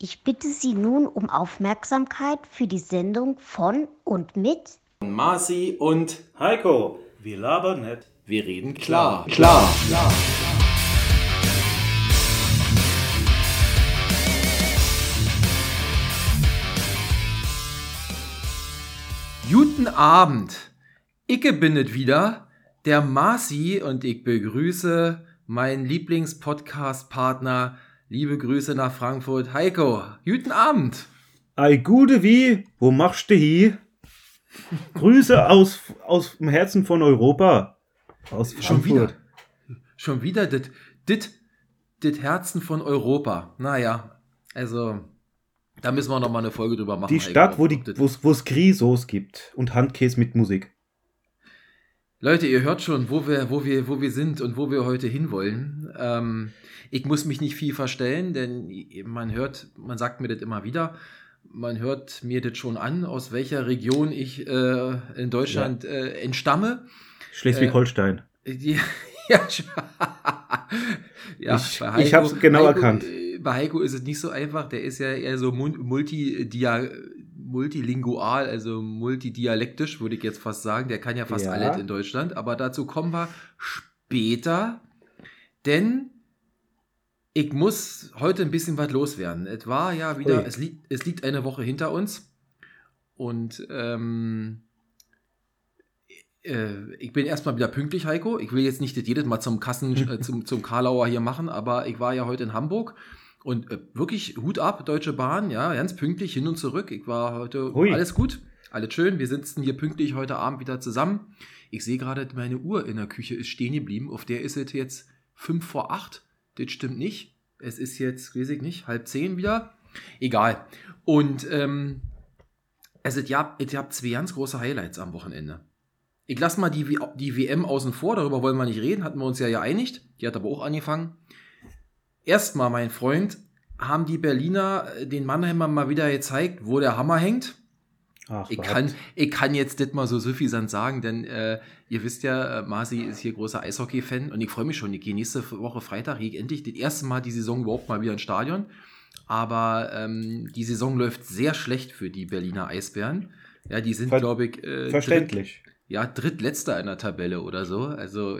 Ich bitte Sie nun um Aufmerksamkeit für die Sendung von und mit Marci und Heiko, wir labern nicht. wir reden klar. Klar. Guten Abend. Icke bindet wieder, der Marci und ich begrüße meinen Lieblingspodcast-Partner. Liebe Grüße nach Frankfurt. Heiko, guten Abend. Ei gute wie, wo machst du hi? Grüße aus, aus dem Herzen von Europa. Aus Schon wieder. Schon wieder dit, dit, dit Herzen von Europa. Naja, also, da müssen wir noch mal eine Folge drüber machen. Die Heiko, Stadt, wo dit- wo's, wo's Grisos gibt und Handkäse mit Musik. Leute, ihr hört schon, wo wir, wo wir, wo wir sind und wo wir heute hinwollen. Ähm, ich muss mich nicht viel verstellen, denn man hört, man sagt mir das immer wieder. Man hört mir das schon an, aus welcher Region ich äh, in Deutschland äh, entstamme. Schleswig-Holstein. Die, ja, ja, Ich- bei ich hab's genau erkannt. äh, Bei Heiko ist es nicht so einfach. Der ist ja eher so mun- multidia, multilingual, also multidialektisch, würde ich jetzt fast sagen. Der kann ja fast Ja. alles in Deutschland. Aber dazu kommen wir später, denn ich muss heute ein bisschen was loswerden. Es war ja wieder, Ui. es liegt, es liegt eine Woche hinter uns und ähm, äh, ich bin erstmal wieder pünktlich, Heiko. Ich will jetzt nicht jedes Mal zum Kassen, äh, zum, zum Karlauer hier machen, aber ich war ja heute in Hamburg und äh, wirklich Hut ab, Deutsche Bahn, ja, ganz pünktlich hin und zurück. Ich war heute Hui. alles gut, alles schön. Wir sitzen hier pünktlich heute Abend wieder zusammen. Ich sehe gerade, meine Uhr in der Küche ist stehen geblieben. Auf der ist es jetzt fünf vor acht. Das stimmt nicht. Es ist jetzt, weiß ich nicht, halb zehn wieder. Egal. Und ähm, es gab, es gab zwei ganz große Highlights am Wochenende. Ich lasse mal die, die WM außen vor, darüber wollen wir nicht reden, hatten wir uns ja geeinigt. Die hat aber auch angefangen. Erstmal, mein Freund, haben die Berliner äh, den Mannheimer mal wieder gezeigt, wo der Hammer hängt. Ach, Ich kann, ich kann jetzt das mal so suffisant sagen, denn äh, ihr wisst ja, äh, Marci ist hier großer Eishockey-Fan und ich freue mich schon. Ich gehe nächste Woche Freitag ich endlich das erste Mal die Saison überhaupt mal wieder ins Stadion. Aber ähm, die Saison läuft sehr schlecht für die Berliner Eisbären. Ja, die sind, glaube ich, äh, Verständlich. Dritt, ja, drittletzter in der Tabelle oder so. Also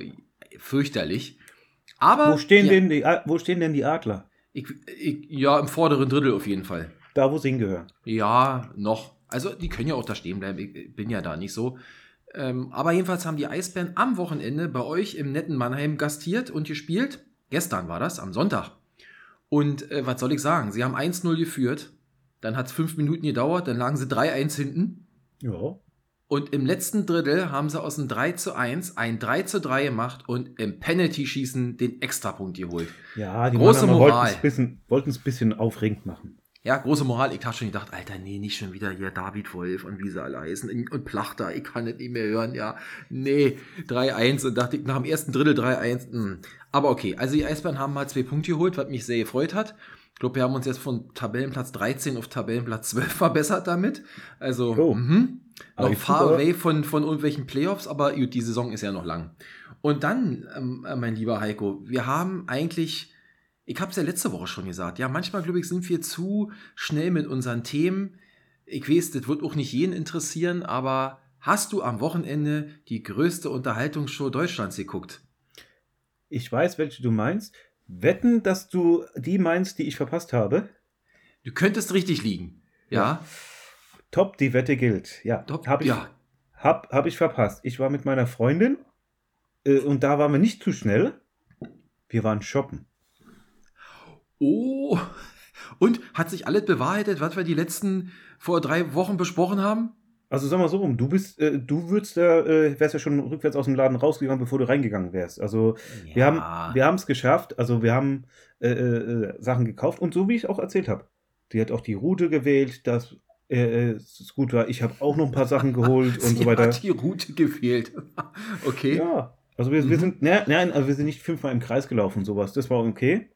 fürchterlich. Aber Wo stehen, die, denn die, A- wo stehen denn die Adler? ich, ich, ja, im vorderen Drittel auf jeden Fall. Da, wo sie hingehören. Ja, noch. Also die können ja auch da stehen bleiben. Ich bin ja da nicht so. Ähm, aber jedenfalls haben die Eisbären am Wochenende bei euch im netten Mannheim gastiert und gespielt. Gestern war das, am Sonntag. Und äh, was soll ich sagen? Sie haben 1-0 geführt. Dann hat es fünf Minuten gedauert. Dann lagen sie 3-1 hinten. Ja. Und im letzten Drittel haben sie aus dem 3 zu 1 ein 3 zu 3 gemacht und im Penalty-Schießen den Extrapunkt geholt. Ja, die Große Moral. wollten es ein bisschen aufregend machen. Ja, große Moral. Ich habe schon gedacht, Alter, nee, nicht schon wieder hier David Wolf und wie sie alle heißen und Plachter. Ich kann das nicht mehr hören. Ja, nee, 3-1 und dachte ich nach dem ersten Drittel 3-1. hm. Aber okay, also die Eisbären haben mal zwei Punkte geholt, was mich sehr gefreut hat. Ich glaube, wir haben uns jetzt von Tabellenplatz 13 auf Tabellenplatz 12 verbessert damit. Also, Oh. mhm. Noch far away von, von irgendwelchen Playoffs, aber gut, die Saison ist ja noch lang. Und dann, ähm, äh, mein lieber Heiko, wir haben eigentlich, ich habe es ja letzte Woche schon gesagt, ja, manchmal, glaube ich, sind wir zu schnell mit unseren Themen. Ich weiß, das wird auch nicht jeden interessieren, aber hast du am Wochenende die größte Unterhaltungsshow Deutschlands geguckt? Ich weiß, welche du meinst. Wetten, dass du die meinst, die ich verpasst habe. Du könntest richtig liegen. Ja, Top, die Wette gilt. Ja, habe ich, ja. hab, hab ich verpasst. Ich war mit meiner Freundin äh, und da waren wir nicht zu schnell. Wir waren shoppen. Oh, und hat sich alles bewahrheitet, was wir die letzten vor drei Wochen besprochen haben? Also sag mal so rum, du bist, äh, du würdest ja, äh, wärst ja schon rückwärts aus dem Laden rausgegangen, bevor du reingegangen wärst. Also wir haben, wir haben es geschafft. Also wir haben äh, äh, Sachen gekauft und so wie ich auch erzählt habe. Die hat auch die Route gewählt, dass äh, es gut war. Ich habe auch noch ein paar Sachen geholt und so weiter. hat die Route gefehlt. okay. Ja, also wir, wir Mhm. sind, ne, nein, also wir sind nicht fünfmal im Kreis gelaufen und sowas. Das war okay.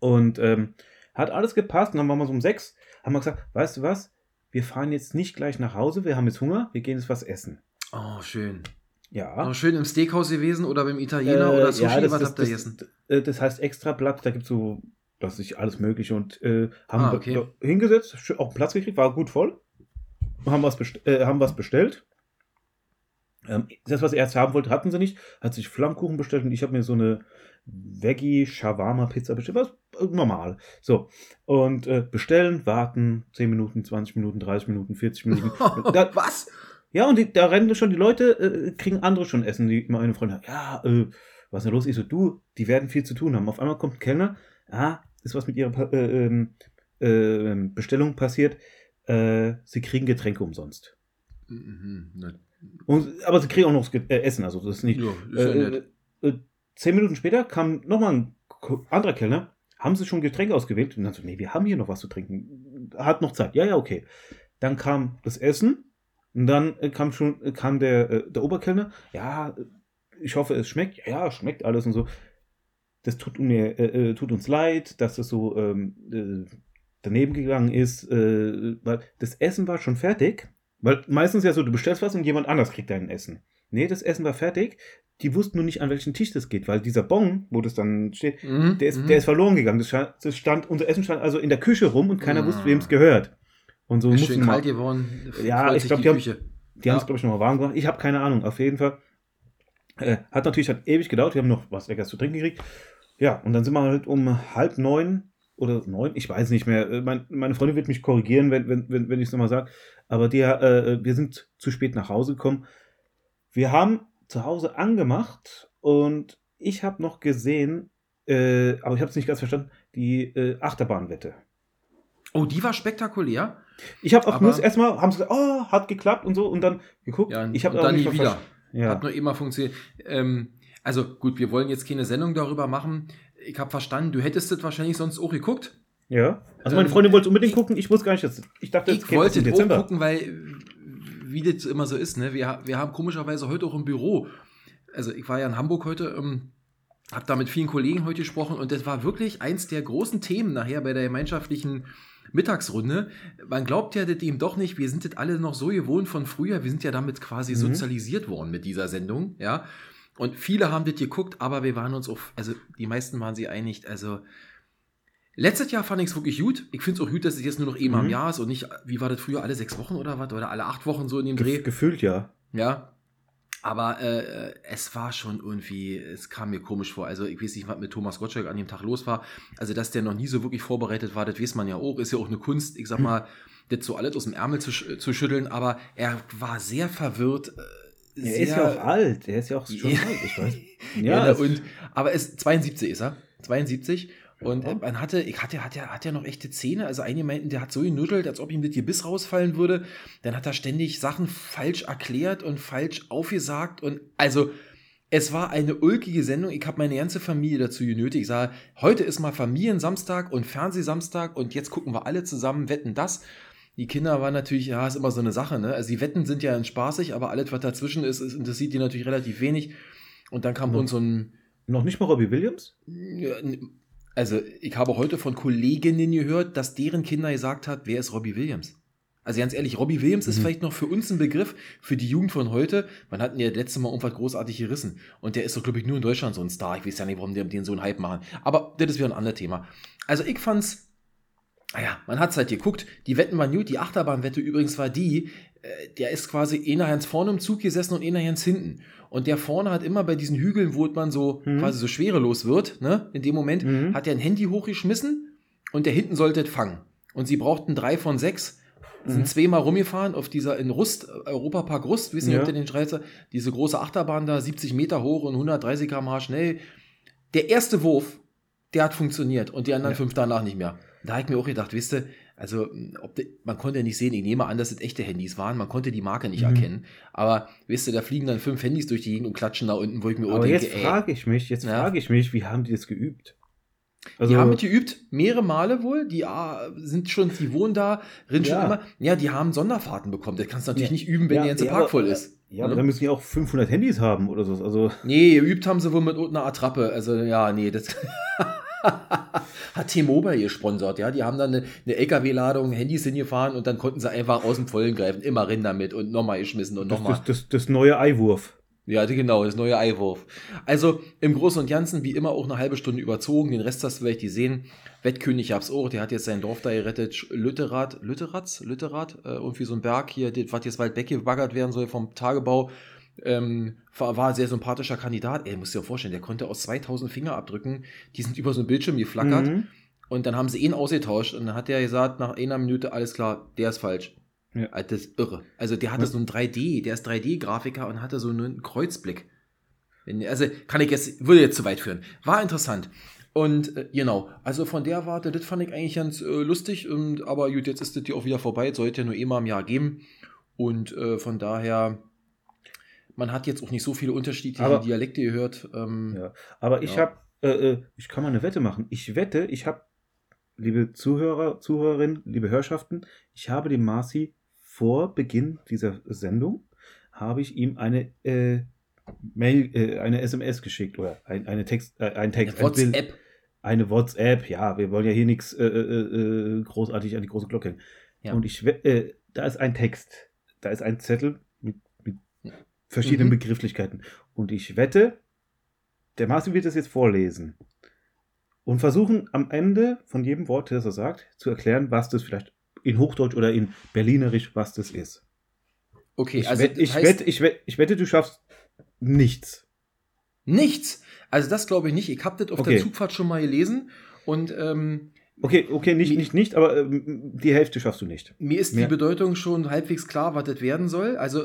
Und ähm, hat alles gepasst. Und dann waren wir so um sechs, haben wir gesagt, weißt du was? Wir fahren jetzt nicht gleich nach Hause, wir haben jetzt Hunger, wir gehen jetzt was essen. Oh, schön. Ja. Oh, schön im Steakhouse gewesen oder beim Italiener Äh, oder Sushi, ja, das, was das, habt ihr das, gegessen? äh, das heißt Extrablatt, da gibt es so das ist alles Mögliche und äh, haben ah, okay. hingesetzt, auch Platz gekriegt, war gut voll. Haben was, äh, haben was bestellt. Ähm, das, was er erst haben wollte, hatten sie nicht. Hat sich Flammkuchen bestellt und ich habe mir so eine Veggie Shawarma Pizza bestellt. Was äh, normal. So. Und äh, bestellen, warten 10 Minuten, 20 Minuten, 30 Minuten, 40 Minuten. da, was? Ja, und die, da rennen schon die Leute, äh, kriegen andere schon Essen. Die meine Freunde, ja, äh, was ist denn los? Ich so, du, die werden viel zu tun haben. Auf einmal kommt ein Kellner, ah, ist was mit ihrer äh, äh, Bestellung passiert. Äh, sie kriegen Getränke umsonst. Mhm, ne. Und, aber sie kriegen auch noch äh, Essen, also das ist nicht. Ja, ist ja äh, äh, zehn Minuten später kam nochmal ein anderer Kellner, haben sie schon Getränke ausgewählt? Und dann so, nee, wir haben hier noch was zu trinken. Hat noch Zeit. Ja, ja, okay. Dann kam das Essen und dann kam schon kam der, der Oberkellner. Ja, ich hoffe, es schmeckt. Ja, ja, schmeckt alles und so. Das tut, mir, äh, tut uns leid, dass das so ähm, äh, daneben gegangen ist, äh, weil das Essen war schon fertig weil meistens ja so, du bestellst was und jemand anders kriegt dein Essen. Nee, das Essen war fertig. Die wussten nur nicht, an welchen Tisch das geht, weil dieser Bon, wo das dann steht, mhm, der, ist, mhm. der ist verloren gegangen. Das stand, das stand, unser Essen stand also in der Küche rum und keiner mhm. wusste, wem es gehört. Und so ist schön kalt geworden. Ja, ich glaube, die, die, haben, die ja. es, glaube ich, nochmal warm gemacht. Ich habe keine Ahnung. Auf jeden Fall. Äh, hat natürlich hat ewig gedauert. Wir haben noch was Leckeres zu trinken gekriegt. Ja, und dann sind wir halt um halb neun oder neun, ich weiß nicht mehr. Äh, mein, meine Freundin wird mich korrigieren, wenn, wenn, wenn, wenn ich es nochmal sage. Aber die, äh, wir sind zu spät nach Hause gekommen. Wir haben zu Hause angemacht und ich habe noch gesehen, äh, aber ich habe es nicht ganz verstanden, die äh, Achterbahnwette. Oh, die war spektakulär. Ich habe auch nur erstmal, haben sie gesagt, oh, hat geklappt und so und dann geguckt. Ja, ich habe dann nie wieder. Ja. Hat nur immer funktioniert. Ähm, also gut, wir wollen jetzt keine Sendung darüber machen ich habe verstanden, du hättest das wahrscheinlich sonst auch geguckt. Ja. Also meine Freundin ähm, wollte unbedingt gucken, ich wusste gar nicht, dass, ich dachte, ich wollte auch gucken, weil wie das immer so ist, ne? Wir, wir haben komischerweise heute auch im Büro, also ich war ja in Hamburg heute, ähm, habe da mit vielen Kollegen heute gesprochen und das war wirklich eins der großen Themen nachher bei der gemeinschaftlichen Mittagsrunde. Man glaubt ja das eben doch nicht, wir sind das alle noch so gewohnt von früher, wir sind ja damit quasi mhm. sozialisiert worden mit dieser Sendung, ja. Und viele haben das geguckt, aber wir waren uns auf, also die meisten waren sie einig, also letztes Jahr fand ich es wirklich gut. Ich finde es auch gut, dass es jetzt nur noch einmal mhm. im Jahr ist und nicht, wie war das früher, alle sechs Wochen oder was, oder alle acht Wochen so in dem Dreh. Gefühlt ja. Ja. Aber äh, es war schon irgendwie, es kam mir komisch vor. Also ich weiß nicht, was mit Thomas Gottschalk an dem Tag los war. Also dass der noch nie so wirklich vorbereitet war, das weiß man ja auch. Ist ja auch eine Kunst, ich sag mal, mhm. das so alles aus dem Ärmel zu, zu schütteln. Aber er war sehr verwirrt. Äh, er ist ja auch alt. Er ist ja auch schon alt, ich weiß. Ja, ja und, aber es, 72 ist er. 72. Und ja. man hatte, ich hatte, hat ja, hat ja noch echte Zähne. Also einige meinten, der hat so genüttelt, als ob ihm das Gebiss rausfallen würde. Dann hat er ständig Sachen falsch erklärt und falsch aufgesagt. Und also, es war eine ulkige Sendung. Ich habe meine ganze Familie dazu genötigt. Ich sage, heute ist mal Familiensamstag und Fernsehsamstag und jetzt gucken wir alle zusammen, wetten das die Kinder waren natürlich, ja, ist immer so eine Sache, ne? Also die Wetten sind ja spaßig, aber alles, was dazwischen ist, ist interessiert die natürlich relativ wenig. Und dann kam uns so ein. Noch nicht mal Robbie Williams? Also, ich habe heute von Kolleginnen gehört, dass deren Kinder gesagt hat, wer ist Robbie Williams? Also ganz ehrlich, Robbie Williams mhm. ist vielleicht noch für uns ein Begriff, für die Jugend von heute. Man hat ihn ja letztes Mal irgendwas großartig gerissen. Und der ist doch, glaube ich, nur in Deutschland so ein Star. Ich weiß ja nicht, warum die den so einen Hype machen. Aber das ist wieder ein anderes Thema. Also ich fand's naja, man hat es halt geguckt. Die Wetten waren gut. Die Achterbahnwette übrigens war die, äh, der ist quasi einer ganz vorne im Zug gesessen und einer ganz hinten. Und der vorne hat immer bei diesen Hügeln, wo man so mhm. quasi so schwerelos wird, ne, in dem Moment, mhm. hat er ein Handy hochgeschmissen und der hinten sollte es fangen. Und sie brauchten drei von sechs, sind mhm. zweimal rumgefahren auf dieser in Rust, Europapark Rust, wissen ja. ihr, den Schreizer, diese große Achterbahn da, 70 Meter hoch und 130 km/h schnell. Der erste Wurf, der hat funktioniert und die anderen ja. fünf danach nicht mehr. Da habe ich mir auch gedacht, wisst ihr, also de, man konnte ja nicht sehen, ich nehme an, dass es echte Handys waren, man konnte die Marke nicht mhm. erkennen. Aber wisst ihr, da fliegen dann fünf Handys durch die Gegend und klatschen da unten, wo ich mir Aber denke, jetzt frage ich mich, jetzt ja? frage ich mich, wie haben die das geübt? Also, die haben mit geübt, mehrere Male wohl. Die ah, sind schon, die wohnen da, drin ja. schon immer. Ja, die haben Sonderfahrten bekommen. Das kannst du natürlich ja. nicht üben, wenn ja, der ganze Park aber, voll ist. Ja, aber dann müssen die auch 500 Handys haben oder so. Also nee, geübt haben sie wohl mit einer Attrappe. Also ja, nee, das. Hat T-Mobile gesponsert, ja. Die haben dann eine, eine LKW-Ladung Handys hingefahren und dann konnten sie einfach aus dem Vollen greifen. Immer rennen damit und nochmal geschmissen und nochmal. Das, das, das, das neue Eiwurf. Ja, genau, das neue Eiwurf. Also im Großen und Ganzen wie immer auch eine halbe Stunde überzogen. Den Rest hast du vielleicht gesehen. Wettkönig hab's auch, der hat jetzt sein Dorf da gerettet. Lütterath, Lütteratz, Lütterath, äh, irgendwie so ein Berg hier, was jetzt bald weggebaggert werden soll vom Tagebau. Ähm, war, war ein sehr sympathischer Kandidat. Ey, musst dir vorstellen, der konnte aus 2000 Fingerabdrücken, die sind über so ein Bildschirm geflackert. Mhm. Und dann haben sie ihn ausgetauscht und dann hat er gesagt, nach einer Minute, alles klar, der ist falsch. Ja. Also, das ist irre. Also der hatte ja. so ein 3D, der ist 3D-Grafiker und hatte so einen Kreuzblick. Also kann ich jetzt, würde jetzt zu weit führen. War interessant. Und äh, genau, also von der Warte, das fand ich eigentlich ganz äh, lustig. Und, aber gut, jetzt ist das hier auch wieder vorbei. Es sollte ja nur immer im Jahr geben. Und äh, von daher, man hat jetzt auch nicht so viele unterschiedliche aber, Dialekte gehört. Ähm, ja, aber ich ja. habe, äh, äh, ich kann mal eine Wette machen. Ich wette, ich habe, liebe Zuhörer, Zuhörerinnen, liebe Hörschaften, ich habe dem Marci vor Beginn dieser Sendung, habe ich ihm eine äh, Mail, äh, eine SMS geschickt oder ein, eine Text, äh, ein Text. Eine WhatsApp. Eine WhatsApp, ja, wir wollen ja hier nichts äh, großartig an die große Glocke hängen. Ja. Und ich, da ist ein Text, da ist ein Zettel verschiedenen mhm. Begrifflichkeiten. Und ich wette, der Martin wird das jetzt vorlesen und versuchen am Ende von jedem Wort, das er sagt, zu erklären, was das vielleicht in Hochdeutsch oder in Berlinerisch, was das ist. Okay, ich also wette, ich, wette, ich, wette, ich wette, du schaffst nichts. Nichts? Also das glaube ich nicht. Ich habe das auf okay. der Zugfahrt schon mal gelesen und ähm, Okay, okay, nicht, nicht, nicht, aber ähm, die Hälfte schaffst du nicht. Mir ist Mehr. die Bedeutung schon halbwegs klar, was das werden soll. Also,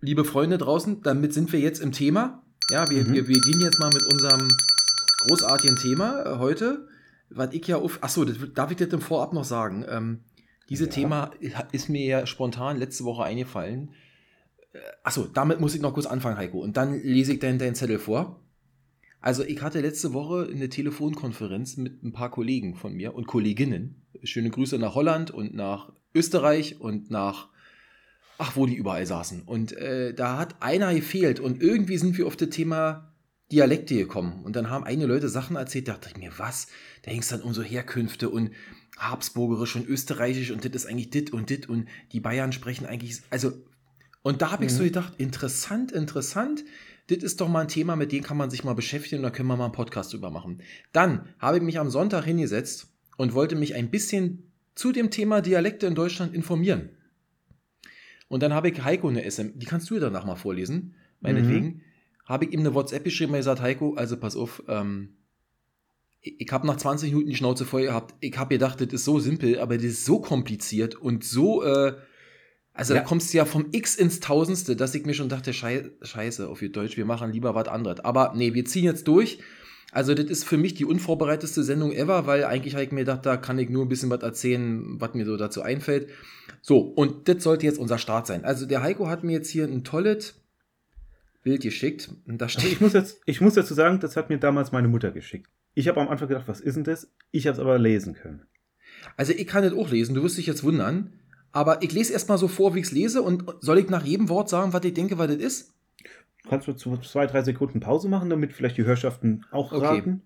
liebe Freunde draußen, damit sind wir jetzt im Thema. Ja, wir, mhm. wir, wir gehen jetzt mal mit unserem großartigen Thema äh, heute. Was ich ja auf. Achso, das, darf ich das im Vorab noch sagen? Ähm, dieses ja. Thema ist mir ja spontan letzte Woche eingefallen. Äh, Achso, damit muss ich noch kurz anfangen, Heiko. Und dann lese ich dann deinen Zettel vor. Also, ich hatte letzte Woche eine Telefonkonferenz mit ein paar Kollegen von mir und Kolleginnen. Schöne Grüße nach Holland und nach Österreich und nach, ach, wo die überall saßen. Und äh, da hat einer gefehlt und irgendwie sind wir auf das Thema Dialekte gekommen. Und dann haben einige Leute Sachen erzählt, da dachte ich mir, was? Da ging es dann um so Herkünfte und Habsburgerisch und Österreichisch und das ist eigentlich dit und dit und die Bayern sprechen eigentlich, also, und da habe ich mhm. so gedacht, interessant, interessant, das ist doch mal ein Thema, mit dem kann man sich mal beschäftigen und da können wir mal einen Podcast drüber machen. Dann habe ich mich am Sonntag hingesetzt und wollte mich ein bisschen zu dem Thema Dialekte in Deutschland informieren. Und dann habe ich Heiko eine SM, die kannst du ja danach mal vorlesen, meinetwegen, mhm. habe ich ihm eine WhatsApp geschrieben und gesagt, Heiko, also pass auf, ähm, ich habe nach 20 Minuten die Schnauze voll gehabt. Ich habe gedacht, das ist so simpel, aber das ist so kompliziert und so, äh, also ja. da kommst du ja vom X ins Tausendste, dass ich mir schon dachte, scheiße, auf Deutsch, wir machen lieber was anderes. Aber nee, wir ziehen jetzt durch. Also das ist für mich die unvorbereiteste Sendung ever, weil eigentlich habe ich mir gedacht, da kann ich nur ein bisschen was erzählen, was mir so dazu einfällt. So, und das sollte jetzt unser Start sein. Also der Heiko hat mir jetzt hier ein tolles Bild geschickt. Und da steht ich, muss jetzt, ich muss dazu sagen, das hat mir damals meine Mutter geschickt. Ich habe am Anfang gedacht, was ist denn das? Ich habe es aber lesen können. Also ich kann das auch lesen, du wirst dich jetzt wundern. Aber ich lese erstmal so vor, wie ich es lese und soll ich nach jedem Wort sagen, was ich denke, was das ist? Kannst du zwei, drei Sekunden Pause machen, damit vielleicht die Hörschaften auch okay. raten?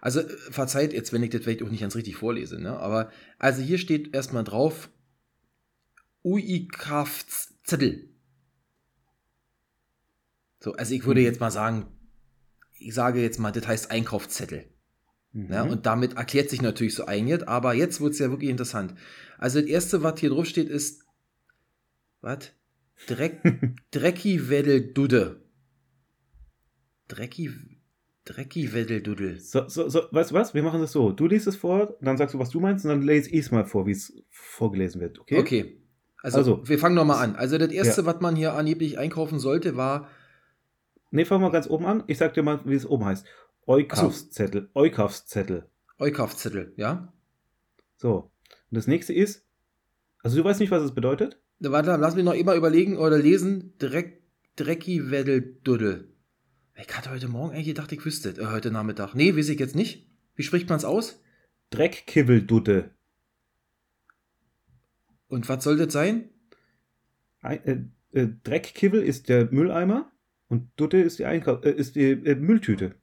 Also äh, verzeiht jetzt, wenn ich das vielleicht auch nicht ganz richtig vorlese, ne? Aber also hier steht erstmal drauf UI-Kraftzettel. So, also ich würde mhm. jetzt mal sagen, ich sage jetzt mal, das heißt Einkaufszettel. Mhm. Ja, und damit erklärt sich natürlich so einiges, aber jetzt wird es ja wirklich interessant. Also das erste, was hier drauf steht, ist, was? Dreck, Drecki Weddeldude. Drecki, Drecki Weddeldudel. So, so, so, weißt du was? Wir machen das so. Du liest es vor, dann sagst du, was du meinst, und dann lese ich es mal vor, wie es vorgelesen wird, okay? Okay. Also, also wir fangen nochmal an. Also das erste, ja. was man hier angeblich einkaufen sollte, war. Ne, fangen wir ganz oben an. Ich sag dir mal, wie es oben heißt. Eukaufszettel. So. Eukaufszettel. Eukaufszettel, ja. So. Und das nächste ist, also du weißt nicht, was es bedeutet? Warte, lass mich noch immer überlegen oder lesen. Dreck, Drecki Weddelduddel. Ich hatte heute Morgen eigentlich gedacht, ich wüsste. Äh, heute Nachmittag. Nee, weiß ich jetzt nicht. Wie spricht man es aus? Dreckkibbeldudde. Und was soll das sein? Ein, äh, äh, Dreckkibbel ist der Mülleimer und Dutte ist die, Einkau äh, ist die äh, Mülltüte.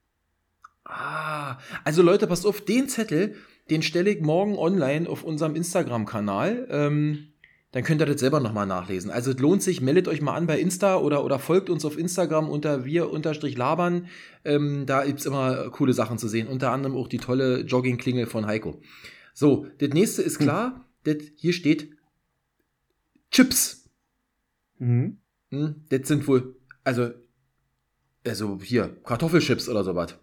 Ah, also Leute, passt auf, den Zettel, den stelle ich morgen online auf unserem Instagram-Kanal. Ähm, dann könnt ihr das selber nochmal nachlesen. Also es lohnt sich, meldet euch mal an bei Insta oder, oder folgt uns auf Instagram unter wir-labern. Ähm, da gibt es immer coole Sachen zu sehen. Unter anderem auch die tolle Jogging-Klingel von Heiko. So, das nächste ist hm. klar. Hm. Das, hier steht Chips. Mhm. Hm, das sind wohl, also, also hier, Kartoffelchips oder sowas.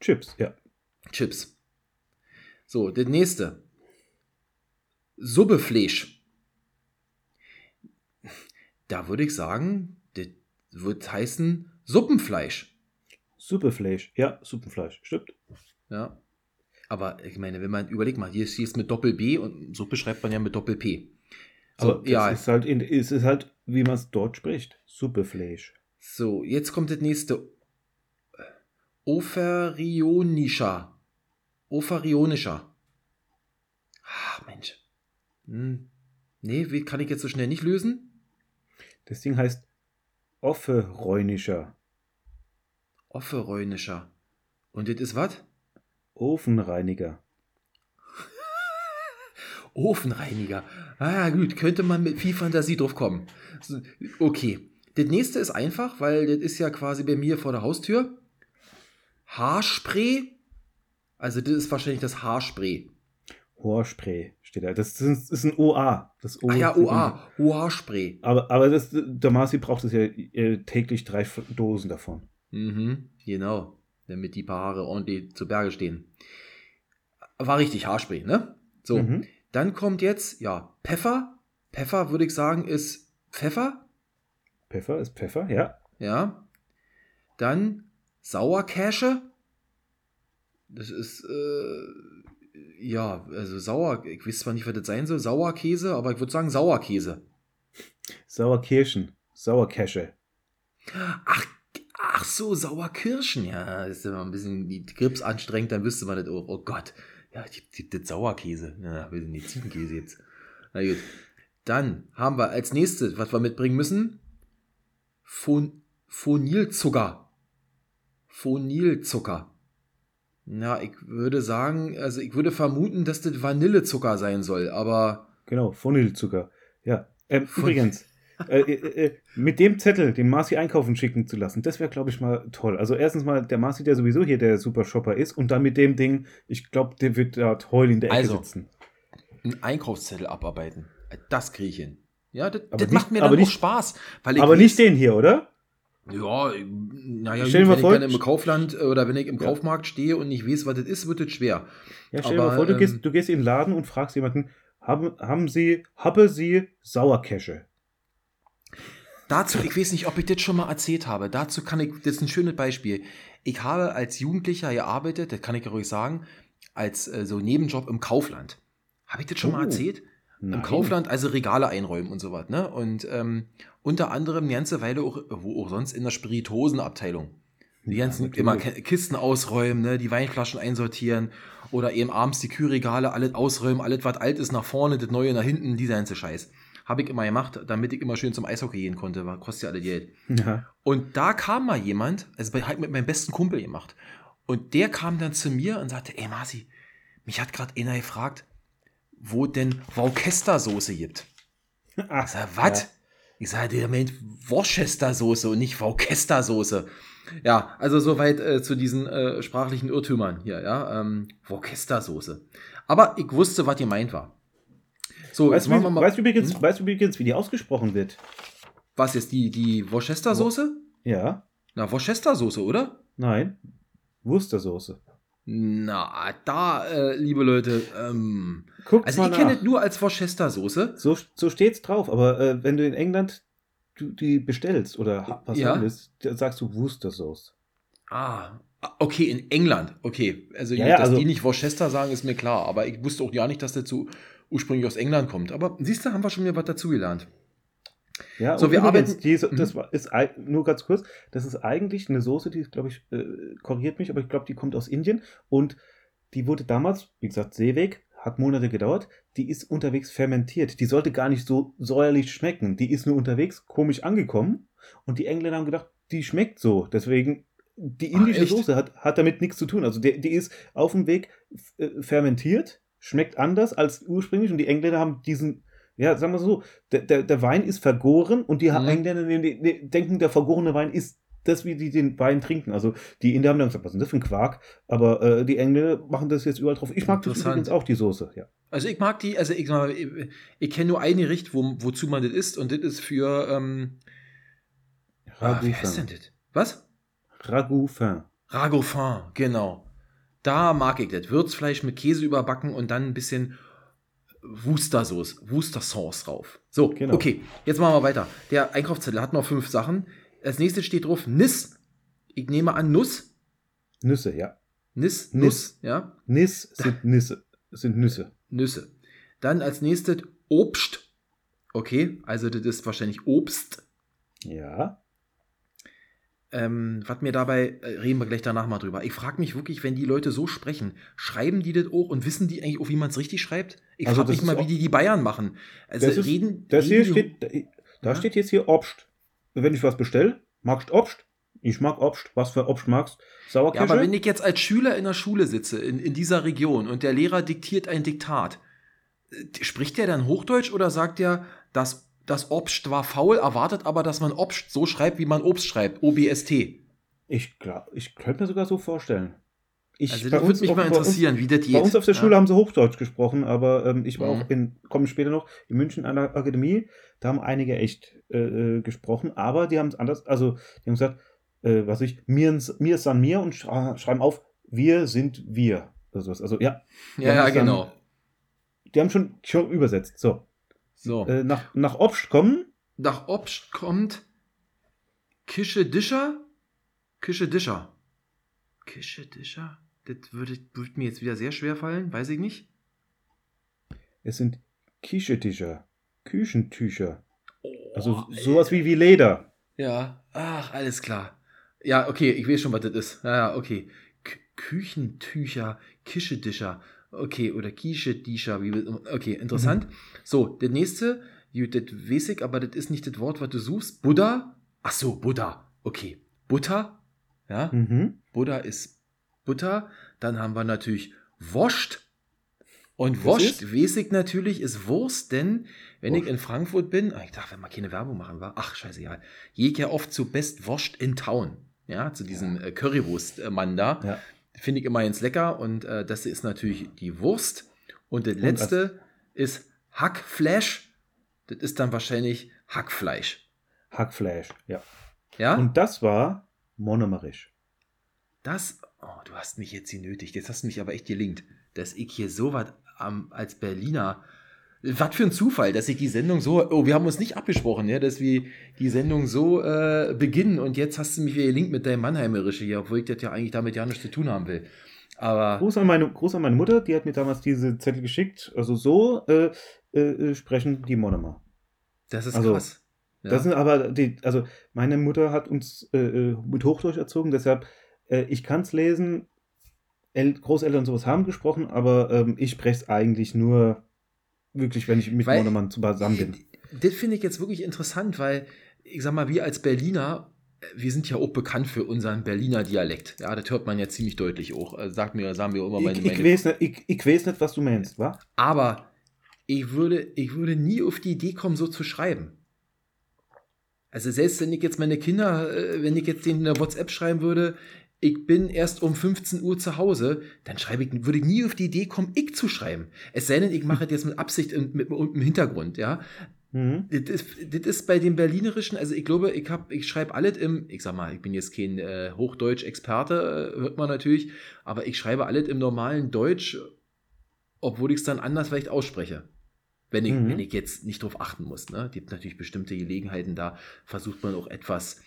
Chips, ja. Chips. So, das nächste. Suppefleisch da würde ich sagen, das wird heißen Suppenfleisch. Suppefleisch, ja, Suppenfleisch, stimmt. Ja. Aber ich meine, wenn man überlegt mal, hier ist, hier ist mit Doppel B und Suppe schreibt man ja mit Doppel P. So, Aber ja. Ist halt in, es ist halt, wie man es dort spricht, Suppefleisch. So, jetzt kommt das nächste. Oferionischer. Oferionischer. Ach, Mensch. Hm. Nee, wie kann ich jetzt so schnell nicht lösen? Das Ding heißt Offereunischer. Offereunischer. Und das ist was? Ofenreiniger. Ofenreiniger. Ah, gut, könnte man mit viel Fantasie drauf kommen. Okay. Das nächste ist einfach, weil das ist ja quasi bei mir vor der Haustür. Haarspray. Also, das ist wahrscheinlich das Haarspray. Haarspray steht da. Das ist, ein OA. Das o ah ja, OA. OA-Spray. Aber, aber das, der Marci braucht es ja äh, täglich drei Dosen davon. Mhm, genau. Damit die paar Haare ordentlich zu Berge stehen. War richtig Haarspray, ne? So. Mhm. Dann kommt jetzt, ja, Pfeffer. Pfeffer, würde ich sagen, ist Pfeffer. Pfeffer ist Pfeffer, ja. Ja. Dann Sauerkäsche. Das ist, äh, ja, also sauer, ich weiß zwar nicht, was das sein soll, Sauerkäse, aber ich würde sagen Sauerkäse. Sauerkirschen, Sauerkäsche. Ach, ach so, Sauerkirschen, ja, das ist immer ein bisschen die Grips anstrengend, dann wüsste man das auch, oh Gott, ja, gibt das Sauerkäse, ja, wir sind die Ziegenkäse jetzt. Na gut. Dann haben wir als nächstes, was wir mitbringen müssen, Phon Phonilzucker. Phonilzucker. Na, ich würde sagen, also ich würde vermuten, dass das Vanillezucker sein soll, aber. Genau, Vanillezucker. Ja. Ähm, übrigens, äh, äh, äh, mit dem Zettel den Marci einkaufen schicken zu lassen, das wäre, glaube ich, mal toll. Also erstens mal der Marci, der sowieso hier der Super Shopper ist, und dann mit dem Ding, ich glaube, der wird da toll in der Ecke also, sitzen. Einen Einkaufszettel abarbeiten. Das kriege ich hin. Ja, das, das nicht, macht mir dann nicht, auch Spaß. aber weiß, nicht den hier, oder? Ja, naja, stell gut, wenn vor, ich dann im Kaufland oder wenn ich im ja. Kaufmarkt stehe und nicht weiß, was das ist, wird das schwer. Ja, stell dir mal vor, du, ähm, gehst, du gehst in den Laden und fragst jemanden, haben, haben Sie, habe Sie Sauerkäsche? Dazu, ich weiß nicht, ob ich das schon mal erzählt habe. Dazu kann ich, das ist ein schönes Beispiel. Ich habe als Jugendlicher gearbeitet, das kann ich ja ruhig sagen, als äh, so Nebenjob im Kaufland. Habe ich das schon oh. mal erzählt? Nein. Im Kaufland, also Regale einräumen und so was, ne? Und ähm, unter anderem eine ganze Weile auch, wo auch sonst in der Spiritosenabteilung. Die ganzen ja, immer Kisten ausräumen, ne? die Weinflaschen einsortieren oder eben abends die Kühlregale, alles ausräumen, alles was alt ist nach vorne, das Neue nach hinten, dieser ganze Scheiß. Habe ich immer gemacht, damit ich immer schön zum Eishockey gehen konnte, war, kostet ja alle Geld. Ja. Und da kam mal jemand, also bei, halt mit meinem besten Kumpel gemacht, und der kam dann zu mir und sagte, ey Marci, mich hat gerade einer gefragt, wo denn Worcestersoße gibt. Ach, was? Ja. Ich sage, der meint Worcestersoße und nicht Worcestersoße. Ja, also soweit äh, zu diesen äh, sprachlichen Irrtümern hier, ja. Ähm, Worcestersoße. Aber ich wusste, was gemeint war. So, weißt, jetzt machen wir mal. Weißt du übrigens, hm? weißt übrigens, wie die ausgesprochen wird? Was jetzt, die, die Worcestersoße? Ja. Na, Worcestersoße, oder? Nein. Wustersoße. Na, da, äh, liebe Leute, ähm, Guckt also ich kenne es nur als Worcester-Soße. So, so steht's drauf, aber äh, wenn du in England du, die bestellst oder was ja. willst, sagst du Worcester-Sauce. Ah, okay, in England, okay. Also, ja, ja, dass also, die nicht Worcester sagen, ist mir klar, aber ich wusste auch ja nicht, dass der zu ursprünglich aus England kommt. Aber siehst du, haben wir schon wieder was dazugelernt. Ja, so, wir übrigens, arbeiten. Die, das mhm. ist nur ganz kurz. Das ist eigentlich eine Soße, die, glaube ich, äh, korrigiert mich, aber ich glaube, die kommt aus Indien und die wurde damals, wie gesagt, Seeweg, hat Monate gedauert. Die ist unterwegs fermentiert. Die sollte gar nicht so säuerlich schmecken. Die ist nur unterwegs komisch angekommen und die Engländer haben gedacht, die schmeckt so. Deswegen die indische Ach, Soße hat, hat damit nichts zu tun. Also die, die ist auf dem Weg äh, fermentiert, schmeckt anders als ursprünglich und die Engländer haben diesen Ja, sagen wir so, der, der, der Wein ist vergoren und die mhm. Engländer denken, der vergorene Wein ist das, wie die den Wein trinken. Also die Inder haben dann gesagt, was ist denn das für ein Quark? Aber äh, die Engländer machen das jetzt überall drauf. Ich mag das übrigens auch, die Soße, ja. Also ich mag die, also ich, ich, ich kenne nur eine Richt, wo, wozu man das isst und das ist für ähm, ah, wie heißt denn das? Was? Ragoufin. Ragoufin, genau. Da mag ich das. Würzfleisch mit Käse überbacken und dann ein bisschen Wustersauce, Wustersauce drauf. So, genau. okay, jetzt machen wir weiter. Der Einkaufszettel hat noch fünf Sachen. Als nächstes steht drauf Nis. Ich nehme an Nuss. Nüsse, ja. Nis, Nuss, Nuss ja. Nis sind Nüsse. Sind Nüsse. Nüsse. Dann als nächstes Obst. Okay, also das ist wahrscheinlich Obst. Ja. Ähm, was mir dabei, äh, reden wir gleich danach mal drüber. Ich frage mich wirklich, wenn die Leute so sprechen, schreiben die das auch und wissen die eigentlich auch, wie man es richtig schreibt? Ich also frage mich mal, wie die die Bayern machen. Also das ist, reden. Das reden hier steht, da, da ja? steht jetzt hier Obst. Wenn ich was bestelle, magst du Obst? Ich mag Obst. Was für Obst magst Sauerkirsche? Ja, aber wenn ich jetzt als Schüler in der Schule sitze, in, in dieser Region, und der Lehrer diktiert ein Diktat, äh, spricht der dann Hochdeutsch oder sagt der, das, das Obst war faul, erwartet aber, dass man Obst so schreibt, wie man Obst schreibt, O-B-S-T? Ich glaube, ich könnte mir sogar so vorstellen. Ich, also das würde mich mal interessieren, uns, wie das geht. Bei uns auf der Schule haben sie Hochdeutsch gesprochen, aber ähm, ich war mhm. auch in, komme später noch, in München an der Akademie, da haben einige echt äh, äh gesprochen, aber die haben es anders, also die haben gesagt, äh, was ich, mir, mir san mir und schreiben auf, wir sind wir. Also, also ja. Ja, ja, genau. Die haben schon, schon übersetzt. So. So. Äh, nach, nach Obst kommen. Nach Obst kommt Kische Discher. Kische Discher. Kische Discher? Das würde, würde mir jetzt wieder sehr schwer fallen, weiß ich nicht. Es sind Kischetücher, Küchentücher. Oh, also sowas wie, wie Leder. Ja, ach, alles klar. Ja, okay, ich weiß schon, was das ist. Ja, ja, okay. K Küchentücher, Kischedischer. Okay, oder Kischedischer. Okay, interessant. Mhm. So, der nächste, das weiß ich, aber das ist nicht das Wort, was du suchst. Buddha. Ach so, Buddha. Okay. Butter. Ja. Mhm. Buddha ist Butter. Dann haben wir natürlich Wurst. Und Wurst, Wesig natürlich, ist Wurst, denn wenn Wurst. ich in Frankfurt bin, ah, ich dachte, wenn man keine Werbung machen war, ach scheiße, ja, ich ja oft zu Best Wurst in Town, ja, zu diesem ja. Äh, Currywurst-Mann da. Ja. Finde ich immer ganz lecker und äh, das ist natürlich die Wurst. Und das letzte und ist Hackflash. Das ist dann wahrscheinlich Hackfleisch. Hackfleisch, ja. Ja? Und das war monomerisch. Das, Oh, du hast mich jetzt hier nötig. Jetzt hast du mich aber echt gelingt, dass ich hier so was als Berliner. Was für ein Zufall, dass ich die Sendung so. Oh, wir haben uns nicht abgesprochen, ja, dass wir die Sendung so äh, beginnen und jetzt hast du mich wieder gelingt mit deinem Mannheimerische hier, obwohl ich das ja eigentlich damit ja nichts zu tun haben will. Aber. Gruß an meine, Gruß an meine Mutter, die hat mir damals diese Zettel geschickt. Also so äh, äh, sprechen die Monomer. Das ist also, krass. Ja. Das sind aber die, also meine Mutter hat uns äh, äh mit Hochdeutsch erzogen, deshalb äh, ich kann es lesen. El Großeltern und sowas haben gesprochen, aber ähm, ich spreche es eigentlich nur wirklich, wenn ich mit Monemann zusammen bin. Das finde ich jetzt wirklich interessant, weil ich sag mal, wir als Berliner, wir sind ja auch bekannt für unseren Berliner Dialekt. Ja, das hört man ja ziemlich deutlich auch. Also sagt mir, sagen wir immer meine. Ich, ich, weiß nicht, ich, ich weiß nicht, was du meinst, wa? Aber ich würde, ich würde nie auf die Idee kommen, so zu schreiben. Also selbst wenn ich jetzt meine Kinder, äh, wenn ich jetzt denen eine WhatsApp schreiben würde, ich bin erst um 15 Uhr zu Hause, dann schreibe ich, würde ich nie auf die Idee kommen, ich zu schreiben. Es sei denn, ich mache das mit Absicht und mit, mit, im Hintergrund, ja. Mhm. Das, ist, das ist bei dem Berlinerischen, also ich glaube, ich habe, ich schreibe alles im, ich sag mal, ich bin jetzt kein äh, Hochdeutsch-Experte, äh, hört man natürlich, aber ich schreibe alles im normalen Deutsch, obwohl ich es dann anders vielleicht ausspreche. Wenn ich, mhm. wenn ich jetzt nicht drauf achten muss. Ne? Es gibt natürlich bestimmte Gelegenheiten, da versucht man auch etwas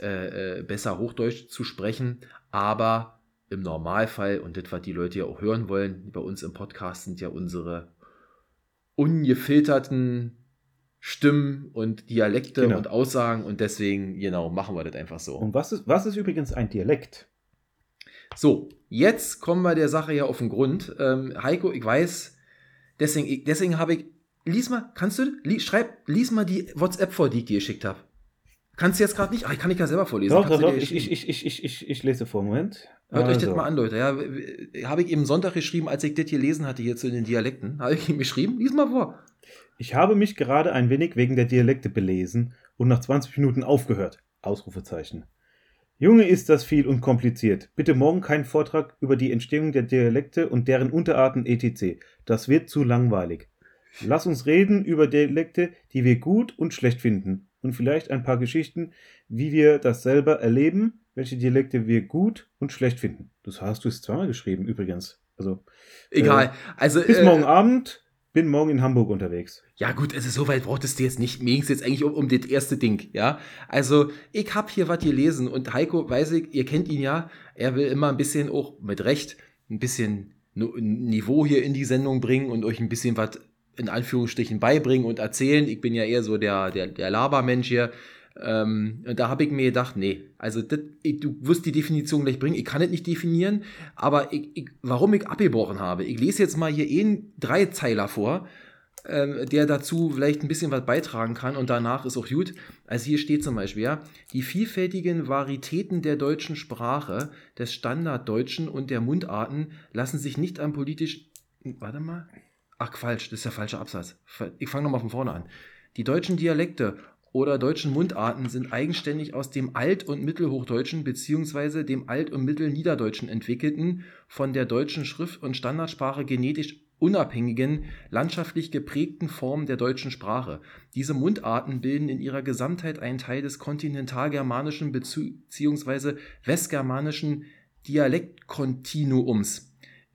äh, äh, besser Hochdeutsch zu sprechen, aber im Normalfall, und das, was die Leute ja auch hören wollen, bei uns im Podcast sind ja unsere ungefilterten Stimmen und Dialekte genau. und Aussagen und deswegen, genau, machen wir das einfach so. Und was ist, was ist übrigens ein Dialekt? So, jetzt kommen wir der Sache ja auf den Grund. Ähm, Heiko, ich weiß, deswegen, deswegen habe ich, lies mal, kannst du, lies, schreib, lies mal die WhatsApp vor, die ich dir geschickt habe. Kannst du jetzt gerade nicht? Ah, ich kann ich ja selber vorlesen. Doch, doch, doch. Ich, ich, ich, ich, ich, ich lese vor, Moment. Hört also. euch das mal an, Leute. Ja, habe ich eben Sonntag geschrieben, als ich das gelesen hatte hier zu den Dialekten. Habe ich ihm geschrieben? Lies mal vor. Ich habe mich gerade ein wenig wegen der Dialekte belesen und nach 20 Minuten aufgehört. Ausrufezeichen. Junge, ist das viel und kompliziert. Bitte morgen keinen Vortrag über die Entstehung der Dialekte und deren Unterarten etc. Das wird zu langweilig. Lass uns reden über Dialekte, die wir gut und schlecht finden. Und vielleicht ein paar Geschichten, wie wir das selber erleben, welche Dialekte wir gut und schlecht finden. Das hast du es zweimal geschrieben, übrigens. Also. Egal. Äh, also, bis äh, morgen Abend bin morgen in Hamburg unterwegs. Ja, gut, also so weit brauchtest du jetzt nicht. Mir ging es jetzt eigentlich um, um das erste Ding, ja. Also, ich habe hier was gelesen und Heiko, weiß ich, ihr kennt ihn ja, er will immer ein bisschen auch mit Recht ein bisschen Niveau hier in die Sendung bringen und euch ein bisschen was in Anführungsstrichen beibringen und erzählen. Ich bin ja eher so der, der, der Labermensch hier. Ähm, und da habe ich mir gedacht, nee, also das, ich, du wirst die Definition gleich bringen. Ich kann es nicht definieren, aber ich, ich, warum ich abgebrochen habe. Ich lese jetzt mal hier einen Dreizeiler vor, äh, der dazu vielleicht ein bisschen was beitragen kann und danach ist auch gut. Also hier steht zum Beispiel, ja, die vielfältigen Varietäten der deutschen Sprache, des Standarddeutschen und der Mundarten lassen sich nicht am politisch. Warte mal. Ach, falsch, das ist der falsche Absatz. Ich fange nochmal von vorne an. Die deutschen Dialekte oder deutschen Mundarten sind eigenständig aus dem Alt- und Mittelhochdeutschen bzw. dem Alt- und Mittelniederdeutschen entwickelten, von der deutschen Schrift- und Standardsprache genetisch unabhängigen, landschaftlich geprägten Formen der deutschen Sprache. Diese Mundarten bilden in ihrer Gesamtheit einen Teil des kontinentalgermanischen bzw. westgermanischen Dialektkontinuums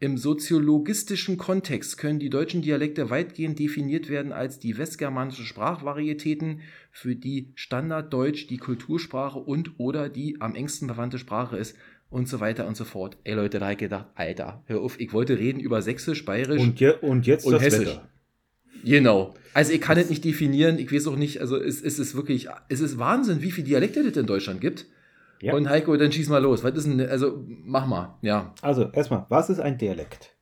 im soziologistischen Kontext können die deutschen Dialekte weitgehend definiert werden als die westgermanischen Sprachvarietäten, für die Standarddeutsch die Kultursprache und/oder die am engsten verwandte Sprache ist und so weiter und so fort. Ey Leute, da habe ich gedacht, Alter, hör auf, ich wollte reden über Sächsisch, Bayerisch und, je, und jetzt und das Hessisch. Wetter. Genau. Also ich kann es nicht definieren, ich weiß auch nicht, also es, es ist wirklich, es ist Wahnsinn, wie viele Dialekte es in Deutschland gibt. Ja. Und Heiko, dann schieß mal los. Was ist denn, also mach mal, ja. Also erstmal, was ist ein Dialekt?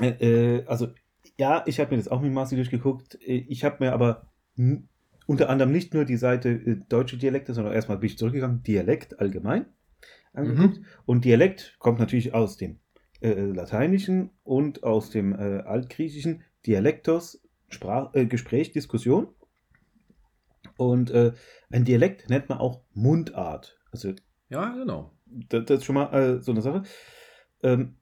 Äh, äh also ja, ich habe mir das auch mit Marci durchgeguckt. Äh, ich habe mir aber unter anderem nicht nur die Seite äh, deutsche Dialekte, sondern erstmal bin ich zurückgegangen, Dialekt allgemein angeguckt. Mhm. Und Dialekt kommt natürlich aus dem äh, Lateinischen und aus dem äh, Altgriechischen Dialektos, Sprach, äh, Gespräch, Diskussion. Und ein Dialekt nennt man auch Mundart. Also, ja, genau. Das, das ist schon mal äh, so eine Sache. Ähm,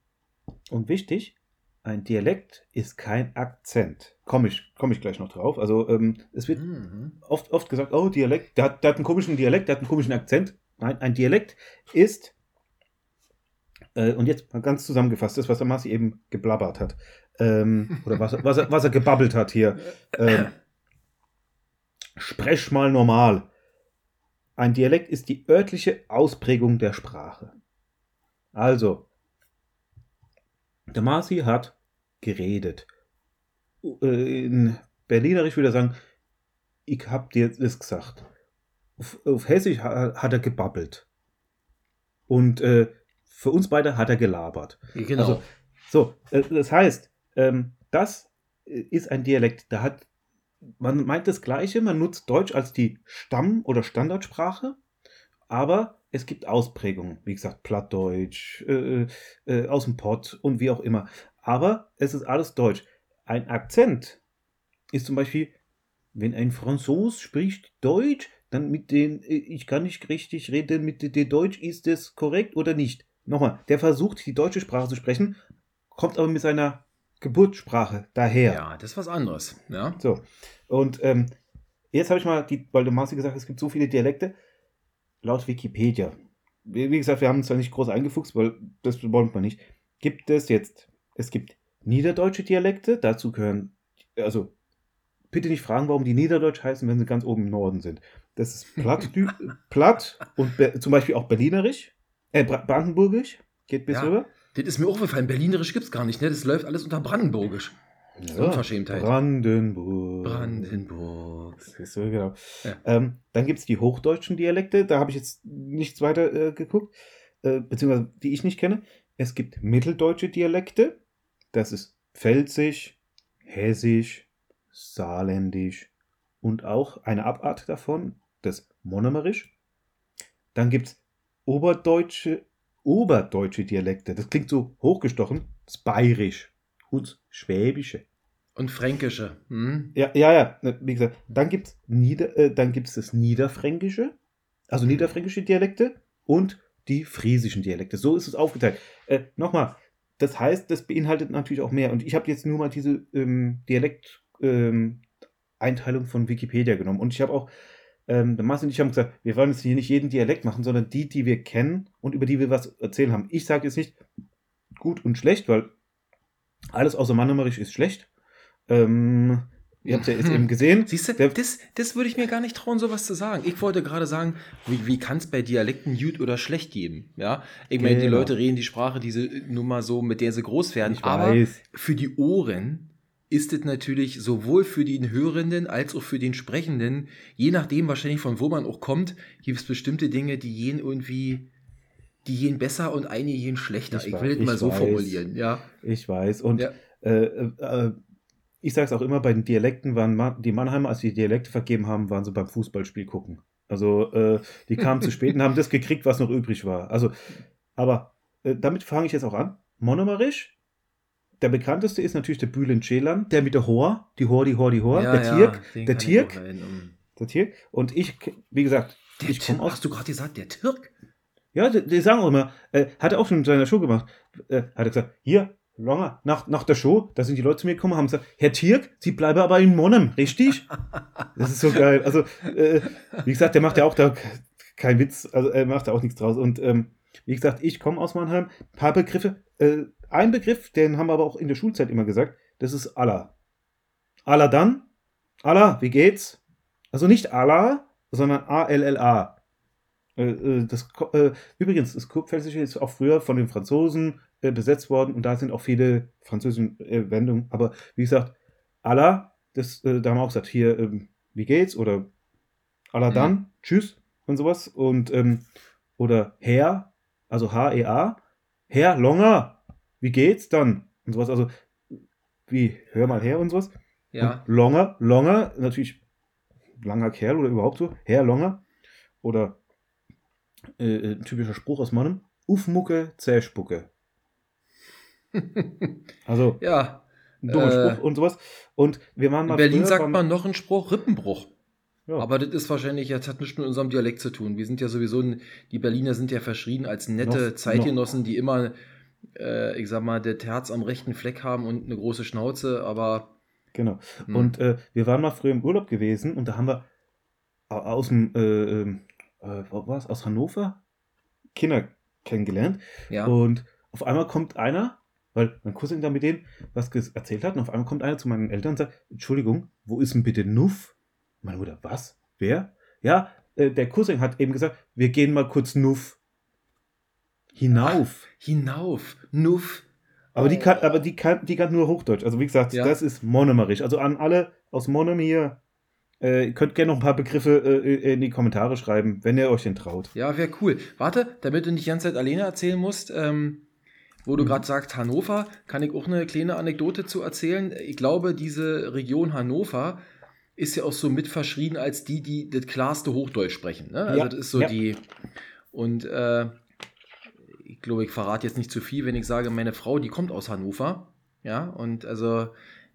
und wichtig, ein Dialekt ist kein Akzent. Komme ich, komm ich gleich noch drauf. Also ähm, es wird mhm. oft, oft gesagt, oh, Dialekt, der hat, der hat einen komischen Dialekt, der hat einen komischen Akzent. Nein, ein Dialekt ist, äh, und jetzt mal ganz zusammengefasst, das, was der Marci eben geblabbert hat, ähm, oder was, was, er, was er gebabbelt hat hier. Ähm, sprech mal normal. Ein Dialekt ist die örtliche Ausprägung der Sprache. Also, der Marci hat geredet. Äh, in Berlinerisch würde er sagen, ich hab dir das gesagt. Auf, auf Hessisch hat er gebabbelt. Und äh, für uns beide hat er gelabert. Genau. Also, so, äh, das heißt, ähm, das ist ein Dialekt. Da hat man meint das Gleiche, man nutzt Deutsch als die Stamm- oder Standardsprache, aber es gibt Ausprägungen, wie gesagt, Plattdeutsch, äh, äh, aus dem Pott und wie auch immer. Aber es ist alles Deutsch. Ein Akzent ist zum Beispiel, wenn ein Franzos spricht Deutsch, dann mit den, äh, ich kann nicht richtig reden, mit dem Deutsch ist es korrekt oder nicht. Nochmal, der versucht, die deutsche Sprache zu sprechen, kommt aber mit seiner Geburtssprache daher. Ja, das ist was anderes. Ja. So. Und ähm, jetzt habe ich mal, die, weil der Marci gesagt es gibt so viele Dialekte. Laut Wikipedia, wie, wie gesagt, wir haben uns da nicht groß eingefuchst, weil das wollen wir nicht. Gibt es jetzt, es gibt niederdeutsche Dialekte, dazu gehören, also bitte nicht fragen, warum die Niederdeutsch heißen, wenn sie ganz oben im Norden sind. Das ist Platt, Platt und zum Beispiel auch Berlinerisch, äh, Brandenburgisch, geht bis ja. rüber. Das ist mir auch aufgefallen. Berlinerisch gibt es gar nicht, ne? Das läuft alles unter Brandenburgisch. Ja, Unverschämtheit. Brandenburg. Brandenburg. Siehst du, genau. Ja. Ähm, dann gibt es die hochdeutschen Dialekte. Da habe ich jetzt nichts weiter äh, geguckt, äh, beziehungsweise die ich nicht kenne. Es gibt mitteldeutsche Dialekte. Das ist Pfälzisch, Hessisch, Saarländisch und auch eine Abart davon, das Monomerisch. Dann gibt es Oberdeutsche oberdeutsche Dialekte. Das klingt so hochgestochen. Das Bayerisch und Schwäbische. Und Fränkische. Hm? Ja, ja, ja. Wie gesagt, dann gibt es Nieder, äh, das Niederfränkische, also niederfränkische Dialekte und die friesischen Dialekte. So ist es aufgeteilt. Äh, Nochmal, das heißt, das beinhaltet natürlich auch mehr. Und ich habe jetzt nur mal diese ähm, Dialekteinteilung ähm, von Wikipedia genommen. Und ich habe auch, ähm, der Marcel und ich haben gesagt, wir wollen jetzt hier nicht jeden Dialekt machen, sondern die, die wir kennen und über die wir was erzählen haben. Ich sage jetzt nicht gut und schlecht, weil alles außer Mannemarisch ist schlecht. Ähm, Ihr habt ja jetzt eben gesehen. Siehst du, das, das würde ich mir gar nicht trauen, sowas zu sagen. Ich wollte gerade sagen, wie, wie kann es bei Dialekten gut oder schlecht geben? Ja, ich meine, die genau. Leute reden die Sprache, die sie nun mal so, mit der sie groß werden. Ich aber weiß. für die Ohren ist es natürlich sowohl für den Hörenden als auch für den Sprechenden, je nachdem wahrscheinlich von wo man auch kommt, gibt es bestimmte Dinge, die gehen irgendwie, die gehen besser und einige gehen schlechter. Ich, ich will es mal so weiß. formulieren, ja. Ich weiß. Und ja. äh, äh, ich sage es auch immer, bei den Dialekten waren die Mannheimer, als die Dialekte vergeben haben, waren sie beim Fußballspiel gucken. Also äh, die kamen zu spät und haben das gekriegt, was noch übrig war. Also, aber äh, damit fange ich jetzt auch an. Monomerisch. Der bekannteste ist natürlich der Bühlen Celan, der mit der Hor, die Hor, die Hor, die Hor, ja, der ja, Tirk, der Tirk, der Tirk. Und ich, wie gesagt, der ich komme aus. Hast du gerade gesagt, der Türk? Ja, die, die sagen auch immer, äh, hat er auch schon in seiner Show gemacht, äh, hat er gesagt, hier, Longer, nach, nach der Show, da sind die Leute zu mir gekommen haben gesagt, Herr Tirk, Sie bleiben aber in Monnem, richtig? Das ist so geil. Also, äh, wie gesagt, der macht ja auch da keinen Witz, also er macht da auch nichts draus. Und ähm, wie gesagt, ich komme aus Mannheim, ein paar Begriffe. Äh, ein Begriff, den haben wir aber auch in der Schulzeit immer gesagt, das ist Allah. Allah dann? Allah, wie geht's? Also nicht Allah, sondern A-L-L-A. Äh, äh, das, äh, übrigens, das Kurpfälzische ist auch früher von den Franzosen besetzt worden und da sind auch viele französische Wendungen. Aber wie gesagt, Allah, das, da haben wir auch gesagt, hier, ähm, wie geht's? Oder Allah mhm. dann, tschüss und sowas. Und, ähm, oder Herr, also H-E-A, Herr Longer, wie geht's dann? Und sowas, also wie, hör mal her und sowas. Ja. Und Longer, Longer, natürlich langer Kerl oder überhaupt so, Herr Longer. Oder äh, ein typischer Spruch aus Mannem, Ufmucke, Zähspucke. also, ja. Ein dummer äh, Spruch und sowas. Und wir waren mal. In Berlin sagt man noch einen Spruch, Rippenbruch. Ja. Aber das ist wahrscheinlich, jetzt hat nichts mit unserem Dialekt zu tun. Wir sind ja sowieso, die Berliner sind ja verschrien als nette noch, Zeitgenossen, noch. die immer, äh, ich sag mal, das Herz am rechten Fleck haben und eine große Schnauze, aber. Genau. Mh. Hm. Und äh, wir waren mal früher im Urlaub gewesen und da haben wir aus dem, äh, ähm, äh, was, aus Hannover Kinder kennengelernt. Ja. Und auf einmal kommt einer weil mein Cousin da mit denen was erzählt hat und auf einmal kommt einer zu meinen Eltern und sagt, Entschuldigung, wo ist denn bitte Nuff? Meine Mutter, was? Wer? Ja, äh, der Cousin hat eben gesagt, wir gehen mal kurz Nuff. Hinauf. Ach, hinauf. Nuff. Aber, oh. die kann, aber die, kann, die kann nur Hochdeutsch. Also wie gesagt, ja. das ist monomerisch. Also an alle aus Monem hier, äh, ihr könnt gerne noch ein paar Begriffe äh, in die Kommentare schreiben, wenn ihr euch den traut. Ja, wäre cool. Warte, damit du nicht die ganze Zeit alleine erzählen musst, ähm, wo du mhm. gerade sagst, Hannover, kann ich auch eine kleine Anekdote zu erzählen. Ich glaube, diese Region Hannover ist ja auch so mit verschrien als die, die das klarste Hochdeutsch sprechen. Ne? Also ja, das ist so ja. die. Und äh, glaube, ich verrate jetzt nicht zu viel, wenn ich sage, meine Frau, die kommt aus Hannover. Ja, und also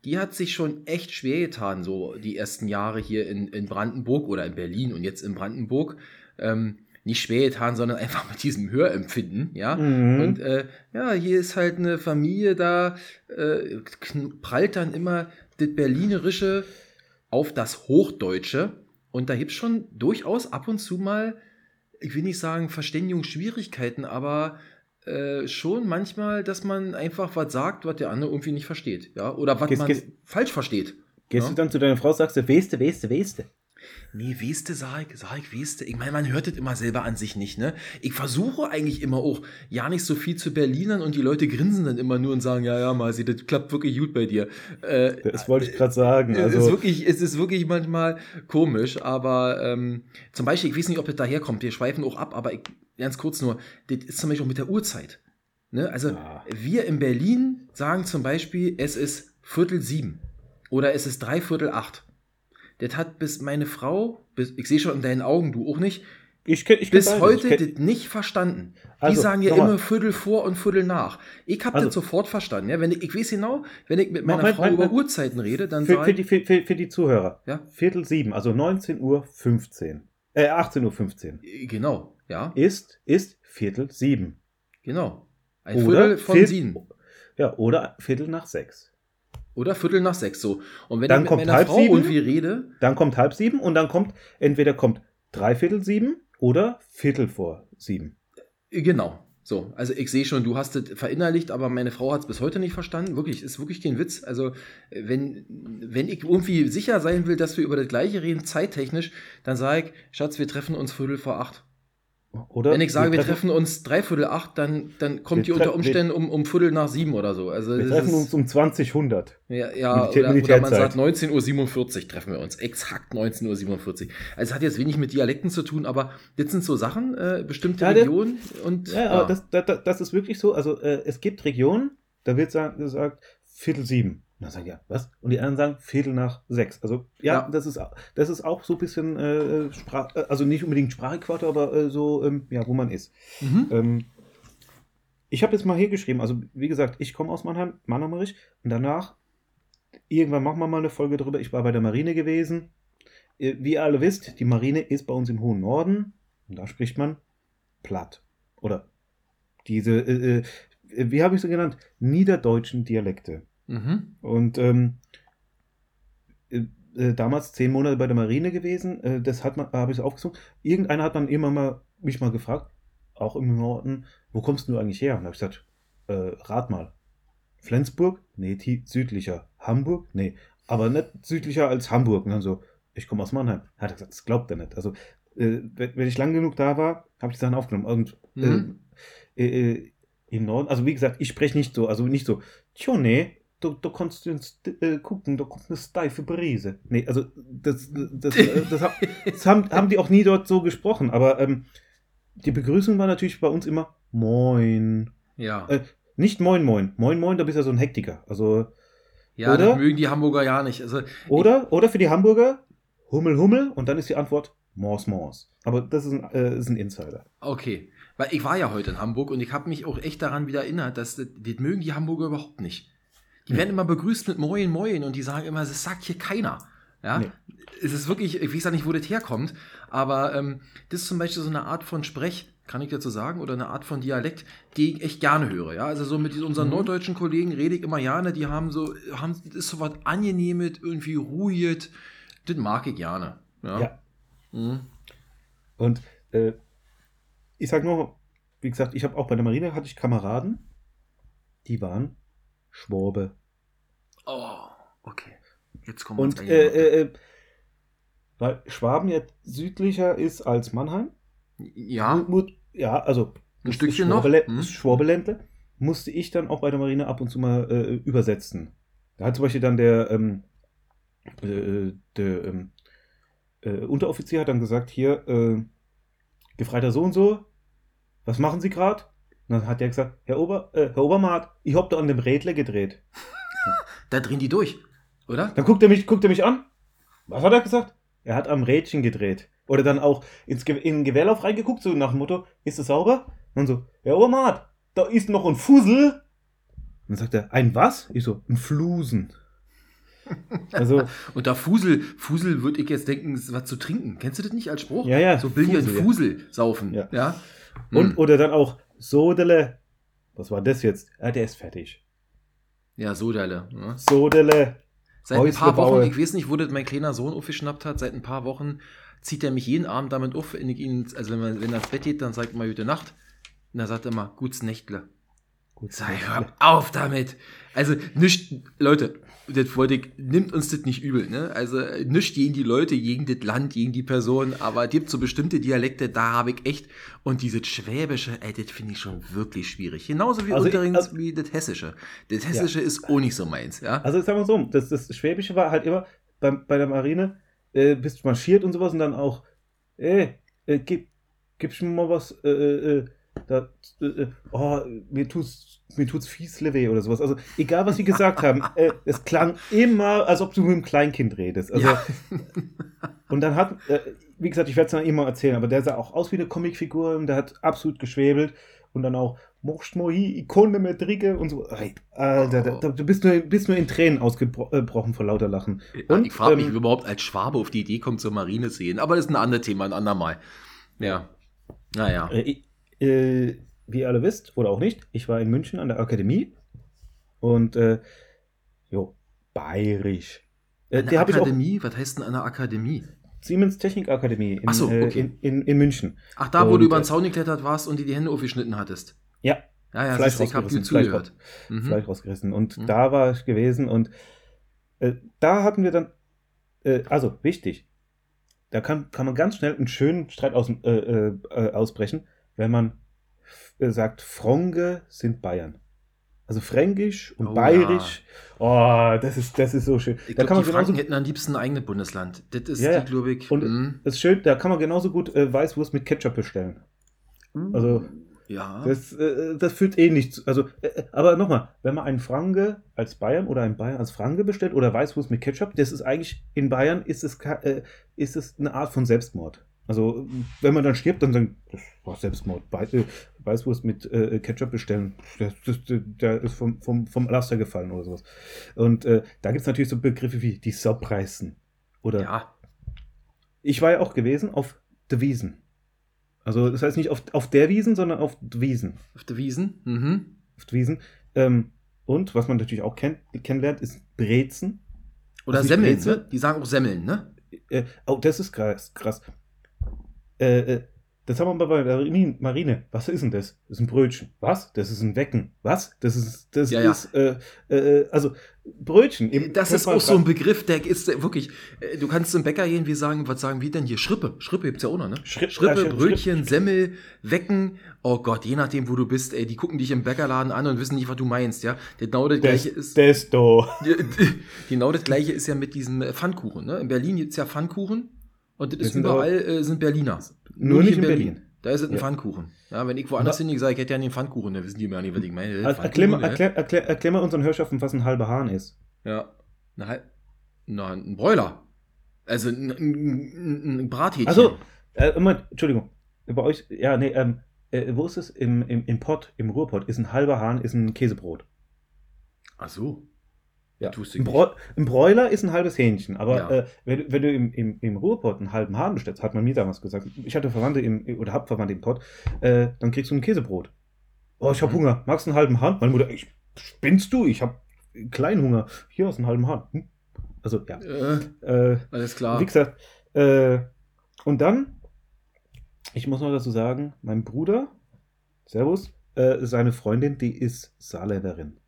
die hat sich schon echt schwer getan, so die ersten Jahre hier in, in Brandenburg oder in Berlin und jetzt in Brandenburg. Ähm, nicht schwer getan, sondern einfach mit diesem Hörempfinden, ja. Mhm. Und äh, ja, hier ist halt eine Familie, da äh, prallt dann immer das Berlinerische auf das Hochdeutsche. Und da gibt es schon durchaus ab und zu mal, ich will nicht sagen Verständigungsschwierigkeiten, aber äh, schon manchmal, dass man einfach was sagt, was der andere irgendwie nicht versteht, ja. Oder was man falsch versteht. Gehst ja? du dann zu deiner Frau, sagst du, weste, weste, weste. Nee, Weste, sag ich, sag ich, Weste. Ich meine, man hört das immer selber an sich nicht, ne? Ich versuche eigentlich immer auch, ja nicht so viel zu Berlinern und die Leute grinsen dann immer nur und sagen, ja, ja, Masi, das klappt wirklich gut bei dir. Äh, das wollte ich gerade sagen. Also. Es, ist wirklich, es ist wirklich manchmal komisch, aber ähm, zum Beispiel, ich weiß nicht, ob das daherkommt, wir schweifen auch ab, aber ich, ganz kurz nur, das ist zum Beispiel auch mit der Uhrzeit. Ne? Also, ja. wir in Berlin sagen zum Beispiel, es ist Viertel sieben oder es ist dreiviertel acht. Das hat bis meine Frau, bis, ich sehe schon in deinen Augen, du auch nicht, Ich, kenn, ich bis heute ich das nicht verstanden. Also, die sagen ja immer Viertel vor und Viertel nach. Ich habe also, das sofort verstanden. Ja? Wenn ich, ich weiß genau, wenn ich mit meiner mein, Frau mein, über Uhrzeiten rede, dann für, für, die, für, für, die Zuhörer. Ja? Viertel sieben, also 19 Uhr 15. Äh, 18 Uhr 15. Genau, ja. Ist, ist Viertel sieben. Genau. Ein oder Viertel von Viertel, sieben. Ja, oder Viertel nach sechs. Oder Viertel nach sechs so. Und wenn dann ich mit kommt meiner halb Frau sieben, irgendwie rede. Dann kommt halb sieben und dann kommt, entweder kommt dreiviertel sieben oder Viertel vor sieben. Äh, genau. So, also ich sehe schon, du hast es verinnerlicht, aber meine Frau hat es bis heute nicht verstanden. Wirklich, ist wirklich kein Witz. Also, wenn, wenn ich irgendwie sicher sein will, dass wir über das Gleiche reden, zeittechnisch, dann sage ich, Schatz, wir treffen uns Viertel vor acht. Oder Wenn ich sage, wir, wir treffen, uns dreiviertel acht, dann, dann kommt die unter Umständen um, um Viertel nach sieben oder so. Also wir treffen uns um 2000. Ja, ja Militär, oder, oder, man sagt 19.47 Uhr treffen wir uns. Exakt 19.47 Uhr. Also es hat jetzt wenig mit Dialekten zu tun, aber das sind so Sachen, äh, bestimmte ja, Regionen und. Ja, ja. aber das, das, das, ist wirklich so. Also äh, es gibt Regionen, da wird gesagt, Viertel sieben. Und dann sagen ja, was? Und die anderen sagen Viertel nach sechs. Also ja, ja. Das, ist, das ist auch so ein bisschen äh, Sprach, äh, also nicht unbedingt Sprachquarte, aber äh, so, ähm, ja, wo man ist. Mhm. Ähm, ich habe jetzt mal hier geschrieben, also wie gesagt, ich komme aus Mannheim, Mannheimerich, und danach, irgendwann machen wir mal eine Folge drüber. Ich war bei der Marine gewesen. Äh, wie ihr alle wisst, die Marine ist bei uns im hohen Norden und da spricht man platt. Oder diese, äh, äh wie habe ich sie genannt? Niederdeutschen Dialekte. Mhm. Und ähm, äh, äh, damals zehn Monate bei der Marine gewesen, äh, das hat man, habe ich aufgesucht. Irgendeiner hat dann immer mal mich mal gefragt, auch im Norden, wo kommst du eigentlich her? Und da habe ich gesagt, äh, rat mal. Flensburg? Nee, südlicher. Hamburg? Nee, aber nicht südlicher als Hamburg. Und dann so, ich komme aus Mannheim. Hat er gesagt, das glaubt er nicht. Also, äh, wenn ich lang genug da war, habe ich die Sachen aufgenommen. Und mhm. äh, äh, im Norden, also wie gesagt, ich spreche nicht so, also nicht so, tjo, nee, du, du kannst jetzt äh, gucken, da kommt eine steife Brise. Nee, also das, das, das, das, das haben, haben die auch nie dort so gesprochen, aber ähm, die Begrüßung war natürlich bei uns immer Moin. Ja. Äh, nicht Moin Moin. Moin Moin, da bist du ja so ein Hektiker. Also. Ja, oder, das mögen die Hamburger ja nicht. Also, oder, oder für die Hamburger Hummel Hummel und dann ist die Antwort Mors Mors. Aber das ist ein, äh, ist ein Insider. Okay. Weil ich war ja heute in Hamburg und ich habe mich auch echt daran wieder erinnert, dass das, das mögen die Hamburger überhaupt nicht. Die werden immer begrüßt mit Moin Moin und die sagen immer, das sagt hier keiner. Ja, nee. es ist wirklich, ich weiß ja nicht, wo das herkommt, aber ähm, das ist zum Beispiel so eine Art von Sprech, kann ich dazu sagen, oder eine Art von Dialekt, die ich echt gerne höre. Ja, also so mit unseren mhm. norddeutschen Kollegen rede ich immer gerne, die haben so, haben, das ist so was Angenehmes, irgendwie ruhig, das mag ich gerne. Ja. ja. Mhm. Und äh, ich sag nur, wie gesagt, ich habe auch bei der Marine hatte ich Kameraden, die waren Schwabe. Oh, okay. Jetzt kommen wir Und äh, äh, äh, weil Schwaben jetzt südlicher ist als Mannheim. Ja. Ja, also ein Stückchen noch. Hm? Schwabeländle musste ich dann auch bei der Marine ab und zu mal äh, übersetzen. Da hat zum Beispiel dann der, ähm, äh, der ähm, äh, Unteroffizier hat dann gesagt, hier, äh, Gefreiter so und so, was machen Sie gerade? Und dann hat er gesagt, Herr, Ober, äh, Herr Obermaat, ich hab da an dem Rädle gedreht. da drehen die durch, oder? Dann guckt er mich, guckt er mich an. Was hat er gesagt? Er hat am Rädchen gedreht. Oder dann auch ins Ge in den Gewehrlauf reingeguckt, so nach dem Motto, ist es sauber? Und dann so, Herr Obermaat, da ist noch ein Fusel. Und dann sagt er, ein was? Ich so, ein Flusen. Also, und da Fusel, Fusel würde ich jetzt denken, ist was zu trinken. Kennst du das nicht als Spruch? Ja, ja. So Billard Fusel, Fusel ja. saufen. Ja. ja? Und, hm. oder dann auch, Sodele. Was war das jetzt? Ah, der ist fertig. Ja, Sodele. Ne? Sodele. Seit ein paar Wochen, ich weiß nicht, wo das mein kleiner Sohn aufgeschnappt hat, seit ein paar Wochen zieht er mich jeden Abend damit auf, wenn ich ihn, also wenn, man, wenn er ins Bett geht, dann sagt er mal gute Nacht. Und dann sagt er mal, gutes Nächtle. Gut, Sei, hör auf damit. Also, nicht, Leute, das wollte ich, nimmt uns das nicht übel, ne? Also, nicht gegen die Leute, gegen das Land, gegen die Person, aber es gibt so bestimmte Dialekte, da habe ich echt, und dieses Schwäbische, ey, das finde ich schon wirklich schwierig. Genauso wie also übrigens also, wie das Hessische. Das Hessische ja. ist auch nicht so meins, ja? Also, ich sag mal so, das, das Schwäbische war halt immer bei, bei der Marine, äh, bist marschiert und sowas und dann auch, ey, äh, gib, gibst mir mal was, äh, äh, äh da, äh, äh, oh, mir tut's, mir tut's fies weh oder sowas. Also, egal was sie gesagt haben, äh, es klang immer, als ob du mit einem Kleinkind redest. Also, ja. und dann hat, äh, wie gesagt, ich werde es dann immer erzählen, aber der sah auch aus wie eine Comicfigur und der hat absolut geschwebelt und dann auch Mocht mohi, Ikone mit Ricke und so. Alter, oh. du bist nur, bist nur in Tränen ausgebrochen vor lauter Lachen. Und, ich frage mich, ähm, wie überhaupt als Schwabe auf die Idee kommt, zur Marine zu gehen. Aber das ist ein anderes Thema, ein andermal. Ja. Naja. Äh, äh, wie ihr alle wisst, oder auch nicht, ich war in München an der Akademie und äh, jo, bayerisch. Äh, eine Akademie? Was heißt denn eine Akademie? Siemens Technikakademie in, so, äh, okay. in, in, in, München. Ach, da, wo und, du über den äh, Zaun geklettert warst und dir die Hände aufgeschnitten hattest. Ja. Ja, ja, Fleisch ich habe zugehört. Fleisch, mhm. Fleisch rausgerissen. Und mhm. da war ich gewesen und äh, da hatten wir dann, äh, also wichtig, da kann, kann man ganz schnell einen schönen Streit aus, äh, äh, ausbrechen, wenn man sagt, Fronge sind Bayern. Also Fränkisch und oh, Bayerisch. Ja. Oh, das ist, das ist so schön. Ich da glaub, kann man die Franken hätten am liebsten ein eigenes Bundesland. Das ist ja, die, glaube ich. Und mm. das ist schön, da kann man genauso gut äh, Weißwurst mit Ketchup bestellen. Mm. Also, ja. das, äh, das fühlt eh nichts. Also, äh, äh, aber nochmal, wenn man einen Franke als Bayern oder einen Bayern als Franke bestellt oder Weißwurst mit Ketchup, das ist eigentlich, in Bayern ist es, äh, ist es eine Art von Selbstmord. Also, wenn man dann stirbt, dann sagen, das war Selbstmord. Äh, Weißwurst mit äh, Ketchup bestellen, der, der ist vom, vom, vom Laster gefallen oder sowas. Und äh, da gibt es natürlich so Begriffe wie die Sobreißen. Oder. Ja. Ich war ja auch gewesen auf der Wiesen. Also, das heißt nicht auf, auf der Wiesen, sondern auf der Wiesen. Auf der Wiesen? Mhm. Auf der Wiesen. Ähm, und was man natürlich auch kennt, kennenlernt, ist Brezen. Oder Semmeln, ne? Die sagen auch Semmeln, ne? Äh, oh, das ist krass. krass. Äh, äh, das haben wir bei der Marine. Was ist denn das? Das ist ein Brötchen. Was? Das ist ein Wecken. Was? Das ist, das ja, ist, ja. Äh, äh, also Brötchen. Eben, das ist auch so ein Begriff, der ist wirklich, äh, du kannst zum Bäcker gehen, wir sagen, was sagen wir denn hier? Schrippe. Schrippe gibt's ja auch noch, ne? Schrippe, Schrippe ja, Brötchen, Schrippe. Semmel, Wecken. Oh Gott, je nachdem, wo du bist, ey, die gucken dich im Bäckerladen an und wissen nicht, was du meinst, ja? Genau das gleiche ist. Desto. Genau das gleiche ist ja mit diesem Pfannkuchen, ne? In Berlin gibt's ja Pfannkuchen. Und das ist überall äh, sind Berliner. Nur, nicht in Berlin. Berlin. Da ist es ein ja. Pfannkuchen. Ja, wenn ich woanders hin sage, ich hätte ja einen Pfannkuchen, dann wissen die mir nicht, was ich meine. Also erklär, mal, erklär, erklär, erklär, mal unseren Hörschaften, was ein halber Hahn ist. Ja. Na, na ein Bräuler. Also ein, ein, ein Brathähnchen. Also, äh, Moment, Entschuldigung. Bei euch, ja, nee, ähm, äh, wo ist es? Im, im, Im Pott, im Ruhrpott, ist ein halber Hahn, ist ein Käsebrot. Ach so. Ja. Ein, Bräu ein, Bräuler ist ein halbes Hähnchen, aber ja. äh, wenn, wenn, du im, im, im Ruhrpott einen halben Hahn bestellst, hat man mir damals gesagt, ich hatte Verwandte im, oder hab Verwandte im Pott, äh, dann kriegst du ein Käsebrot. Oh, ich hab mhm. Hunger. Magst du einen halben Hahn? Meine Mutter, ich, spinnst du? Ich hab kleinen Hunger. Hier hast du einen halben Hahn. Hm? Also, ja. Äh, äh, alles klar. Wie gesagt, äh, und dann, ich muss noch dazu sagen, mein Bruder, Servus, äh, seine Freundin, die ist Saarländerin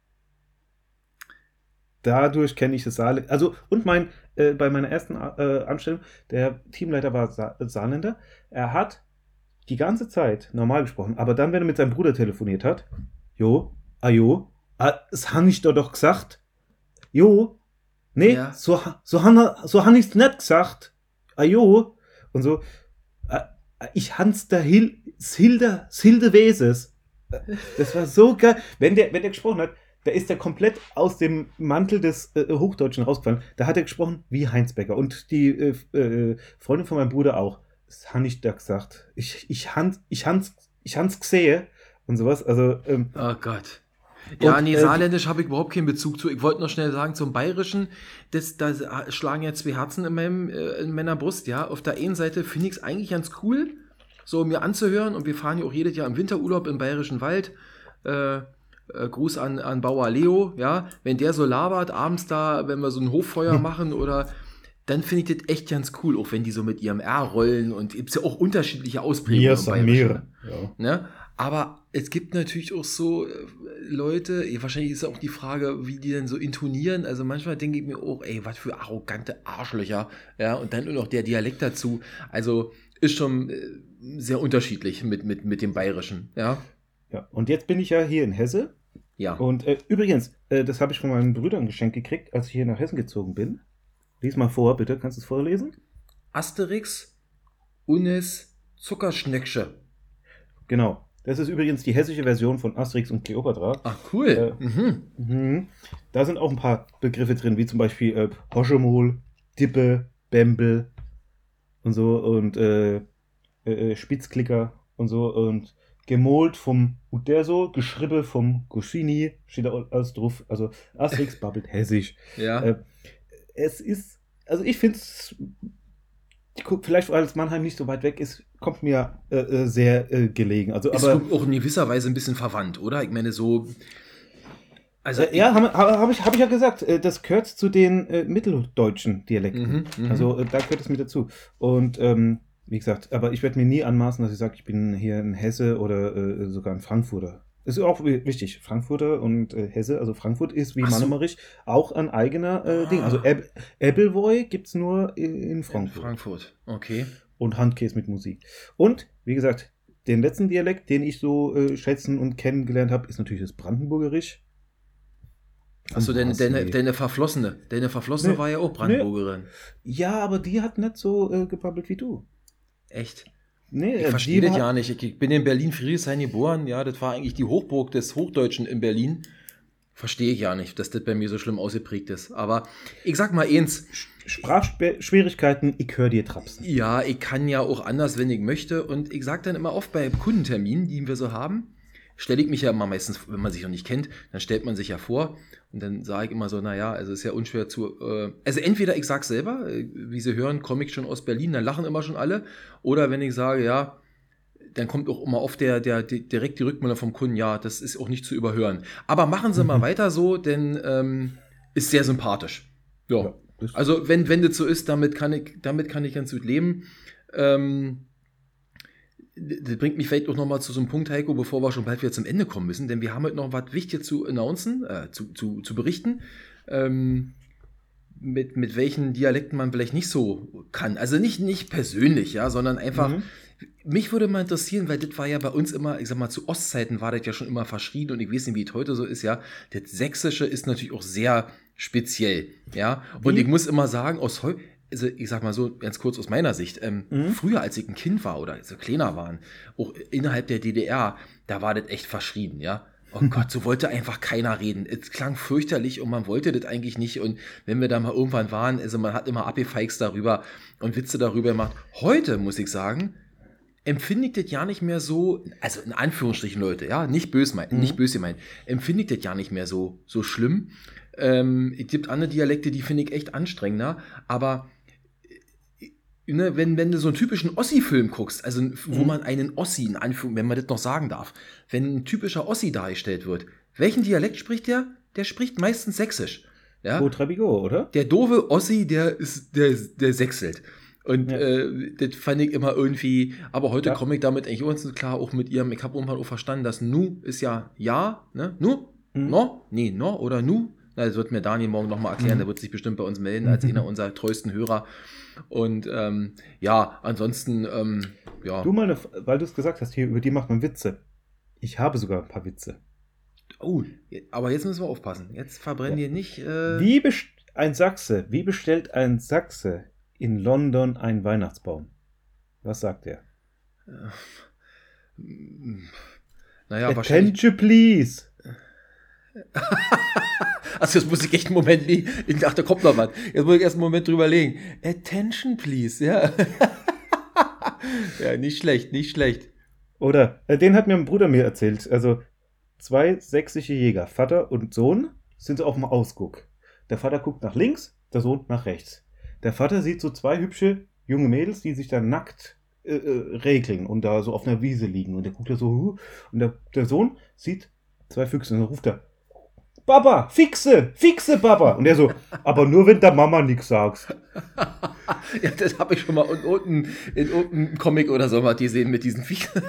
dadurch kenne ich das Saarland. Also, und mein, äh, bei meiner ersten äh, Anstellung, der Teamleiter war Sa Saarländer. Er hat die ganze Zeit normal gesprochen, aber dann, wenn er mit seinem Bruder telefoniert hat, jo, ajo, ah, das habe ich doch doch gesagt. Jo, nee, ja. so, so han, so han ich's nicht gesagt. Ajo, und so, äh, ich hans der Hil, Hilde, Hilde Weses. Das war so geil. Wenn der, wenn der gesprochen hat, da ist er komplett aus dem Mantel des äh, Hochdeutschen rausgefallen. Da hat er gesprochen wie Heinz Becker. Und die äh, äh, Freundin von meinem Bruder auch. Das habe ich da gesagt. Ich, ich hans, ich hans, ich hans gsehe und sowas. Also, ähm, oh Gott. Ja, und, nee, äh, Saarländisch habe ich überhaupt keinen Bezug zu. Ich wollte noch schnell sagen, zum Bayerischen, das, da schlagen ja zwei Herzen in, meinem, äh, in meiner Brust, ja. Auf der einen Seite finde ich es eigentlich ganz cool, so mir anzuhören. Und wir fahren ja auch jedes Jahr im Winterurlaub im Bayerischen Wald. Äh, äh, Gruß an, an Bauer Leo, ja, wenn der so labert, abends da, wenn wir so ein Hoffeuer machen oder dann finde ich das echt ganz cool, auch wenn die so mit ihrem R rollen und gibt es ja auch unterschiedliche Ausprägungen. Ja, mehr. Ja. Ne? Aber es gibt natürlich auch so äh, Leute, wahrscheinlich ist auch die Frage, wie die denn so intonieren. Also manchmal denke ich mir auch, ey, was für arrogante Arschlöcher. Ja, und dann nur noch der Dialekt dazu. Also ist schon äh, sehr unterschiedlich mit, mit, mit dem Bayerischen. Ja. Ja, und jetzt bin ich ja hier in Hesse ja. Und äh, übrigens, äh, das habe ich von meinen Brüdern geschenkt gekriegt, als ich hier nach Hessen gezogen bin. Lies mal vor, bitte. Kannst du es vorlesen? Asterix Unis Zuckerschnecksche. Genau. Das ist übrigens die hessische Version von Asterix und Cleopatra. Ach, cool. Äh, mhm. Mhm. Da sind auch ein paar Begriffe drin, wie zum Beispiel äh, Hoschemol, Dippe, Bembel und und so und äh, äh, Spitzklicker und so und gemolt vom Uderso, geschrieben vom Goscini, steht da alles drauf. Also Asterix babbelt hessisch. Ja. Äh, es ist, also ich finde es, vielleicht weil es Mannheim nicht so weit weg ist, kommt mir äh, äh sehr äh, gelegen. Also, ist aber, auch in gewisser Weise ein bisschen verwandt, oder? Ich meine, so. Also, äh, ja, habe hab ich, hab ich ja gesagt, äh, das gehört zu den mitteldeutschen Dialekten. Mhm, mhm, also da gehört es mit dazu. Und ähm, wie gesagt, aber ich werde mir nie anmaßen, dass ich sage, ich bin hier in Hesse oder äh, sogar in Frankfurter. Das ist auch wichtig. Frankfurter und äh, Hesse, also Frankfurt ist wie so. Mannemerich auch ein eigener äh, ah. Ding. Also Eb Ebbelwoi gibt es nur in, in Frankfurt. In Frankfurt, okay. Und Handkäse mit Musik. Und, wie gesagt, den letzten Dialekt, den ich so äh, schätzen und kennengelernt habe, ist natürlich das Brandenburgerisch. Achso, deine, deine, deine Verflossene. Deine Verflossene nee, war ja auch Brandenburgerin. Nee. Ja, aber die hat nicht so äh, gebabbelt wie du. Echt? Nee, ich verstehe das ja nicht. Ich bin in Berlin Friedrichshain geboren. Ja, das war eigentlich die Hochburg des Hochdeutschen in Berlin. Verstehe ich ja nicht, dass das bei mir so schlimm ausgeprägt ist. Aber ich sag mal eins. Sprachschwierigkeiten, ich höre dir trapsen. Ja, ich kann ja auch anders, wenn ich möchte. Und ich sag dann immer oft bei Kundenterminen, die wir so haben, stelle ich mich ja immer meistens, wenn man sich noch nicht kennt, dann stellt man sich ja vor. Und dann sage ich immer so, naja, also ist ja unschwer zu. Äh, also entweder ich sage selber, äh, wie Sie hören, komme ich schon aus Berlin, dann lachen immer schon alle. Oder wenn ich sage, ja, dann kommt auch immer oft der, der, der direkt die Rückmeldung vom Kunden, ja, das ist auch nicht zu überhören. Aber machen Sie mhm. mal weiter so, denn ähm, ist sehr sympathisch. Ja. ja also wenn, wenn das so ist, damit kann ich, damit kann ich ganz gut leben. Ähm, das bringt mich vielleicht auch nochmal zu so einem Punkt, Heiko, bevor wir schon bald wieder zum Ende kommen müssen, denn wir haben heute noch was Wichtiges zu announcen, äh, zu, zu, zu berichten, ähm, mit, mit welchen Dialekten man vielleicht nicht so kann. Also nicht, nicht persönlich, ja, sondern einfach, mhm. mich würde mal interessieren, weil das war ja bei uns immer, ich sag mal, zu Ostzeiten war das ja schon immer verschrien und ich weiß nicht, wie es heute so ist, ja. Das Sächsische ist natürlich auch sehr speziell, ja. Und wie? ich muss immer sagen, aus heute, also ich sag mal so, ganz kurz aus meiner Sicht, ähm, mhm. früher als ich ein Kind war oder so kleiner waren, auch innerhalb der DDR, da war das echt verschrien, ja. Oh Gott, so wollte einfach keiner reden. Es klang fürchterlich und man wollte das eigentlich nicht. Und wenn wir da mal irgendwann waren, also man hat immer abgefeixt darüber und Witze darüber gemacht. Heute, muss ich sagen, empfinde ich das ja nicht mehr so, also in Anführungsstrichen Leute, ja, nicht böse meinen, mhm. nicht böse meinen, empfinde ich das ja nicht mehr so, so schlimm. Ähm, es gibt andere Dialekte, die finde ich echt anstrengender, aber ne, wenn, wenn du so einen typischen Ossi-Film guckst, also wo mhm. man einen Ossi, in Anführung, wenn man das noch sagen darf, wenn ein typischer Ossi dargestellt wird, welchen Dialekt spricht der? Der spricht meistens Sächsisch. Ja? Trabigo, oder? Der doofe Ossi, der ist, der, der sächselt. Und ja. äh, das fand ich immer irgendwie, aber heute ja. komme ich damit eigentlich uns klar, auch mit ihrem, ich habe irgendwann auch verstanden, dass Nu ist ja Ja, ne? Nu? Mhm. No? Nee, No oder Nu? Das wird mir Daniel morgen nochmal erklären, mhm. der wird sich bestimmt bei uns melden als einer unserer treuesten Hörer. Und ähm, ja, ansonsten, ähm, ja. Du mal, weil du es gesagt hast, hier über die macht man Witze. Ich habe sogar ein paar Witze. Oh, aber jetzt müssen wir aufpassen. Jetzt verbrennen ja. wir nicht. Äh... Wie ein Sachse, wie bestellt ein Sachse in London einen Weihnachtsbaum? Was sagt er? Äh, naja, Attention, wahrscheinlich. please. Also jetzt muss ich echt einen Moment liegen. Ich dachte, da kommt noch was. Jetzt muss ich erst einen Moment drüber legen. Attention, please, ja. ja, nicht schlecht, nicht schlecht. Oder, äh, den hat mir ein Bruder mir erzählt. Also, zwei sächsische Jäger, Vater und Sohn, sind auf dem Ausguck. Der Vater guckt nach links, der Sohn nach rechts. Der Vater sieht so zwei hübsche junge Mädels, die sich da nackt äh, äh, regeln und da so auf einer Wiese liegen. Und der guckt da so, und der, der Sohn sieht zwei Füchse und dann ruft er, Papa, fixe, fixe, Papa. Und er so, aber nur wenn der Mama nichts sagst. ja, das habe ich schon mal in irgendeinem in Comic oder so mal gesehen mit diesen Fixe.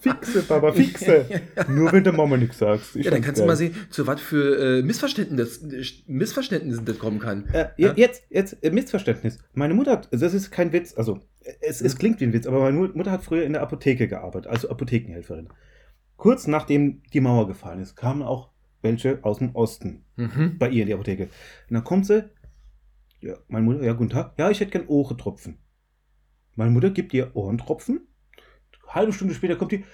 fixe, Papa, fixe. nur wenn der Mama nichts sagst. Ich ja, dann kannst geil. du mal sehen, zu was für äh, Missverständnissen, Missverständnissen das kommen kann. Äh, ja? Jetzt, jetzt, äh, Missverständnis. Meine Mutter hat, das ist kein Witz, also es, es klingt wie ein Witz, aber meine Mutter hat früher in der Apotheke gearbeitet, also Apothekenhelferin. Kurz nachdem die Mauer gefallen ist, kamen auch welche aus dem Osten mhm. bei ihr in die Apotheke. Und dann kommt sie, ja, meine Mutter, ja, guten Tag, ja, ich hätte gern Ohrentropfen. Meine Mutter gibt ihr Ohrentropfen. Eine halbe Stunde später kommt die,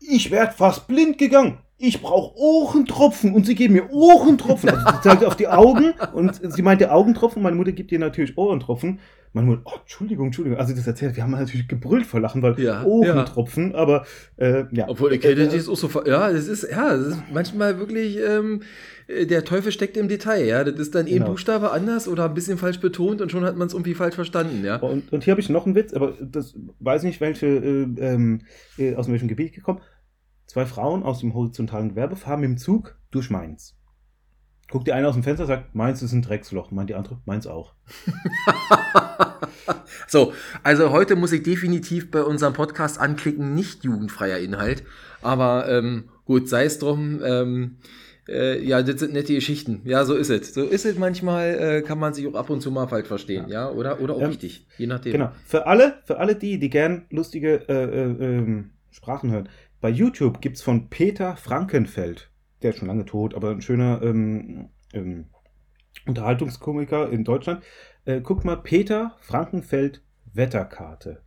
ich werde fast blind gegangen. Ich brauche Ohrentropfen und sie geben mir Ohrentropfen. Also sie zeigt auf die Augen und sie meinte Augentropfen. Meine Mutter gibt ihr natürlich Ohrentropfen. Meine Mutter, oh, Entschuldigung, Entschuldigung. Also das erzählt, wir haben natürlich gebrüllt vor Lachen, weil ja, Ohrentropfen, ja. aber äh, ja. Obwohl, okay, das ist auch so, ja, das ist, ja, das ist manchmal wirklich, ähm, der Teufel steckt im Detail, ja. Das ist dann genau. eben Buchstabe anders oder ein bisschen falsch betont und schon hat man es irgendwie falsch verstanden, ja. Und, und hier habe ich noch einen Witz, aber das weiß nicht, welche, äh, ähm, äh, aus welchem Gebiet gekommen. Zwei Frauen aus dem horizontalen Gewerbe fahren dem Zug durch Mainz. Guckt die eine aus dem Fenster, sagt, Mainz ist ein Drecksloch. Meint die andere, Mainz auch. so, also heute muss ich definitiv bei unserem Podcast anklicken, nicht jugendfreier Inhalt. Aber ähm, gut, sei es drum. Ähm, äh, ja, das sind nette Geschichten. Ja, so ist es. So ist es manchmal, äh, kann man sich auch ab und zu mal falsch verstehen, ja, ja? oder, oder auch ähm, richtig, je nachdem. Genau. Für alle, für alle die, die gern lustige äh, äh ähm, Sprachen hören, bei YouTube gibt es von Peter Frankenfeld, der ist schon lange tot, aber ein schöner ähm, ähm, Unterhaltungskomiker in Deutschland. Äh, guckt mal, Peter Frankenfeld Wetterkarte.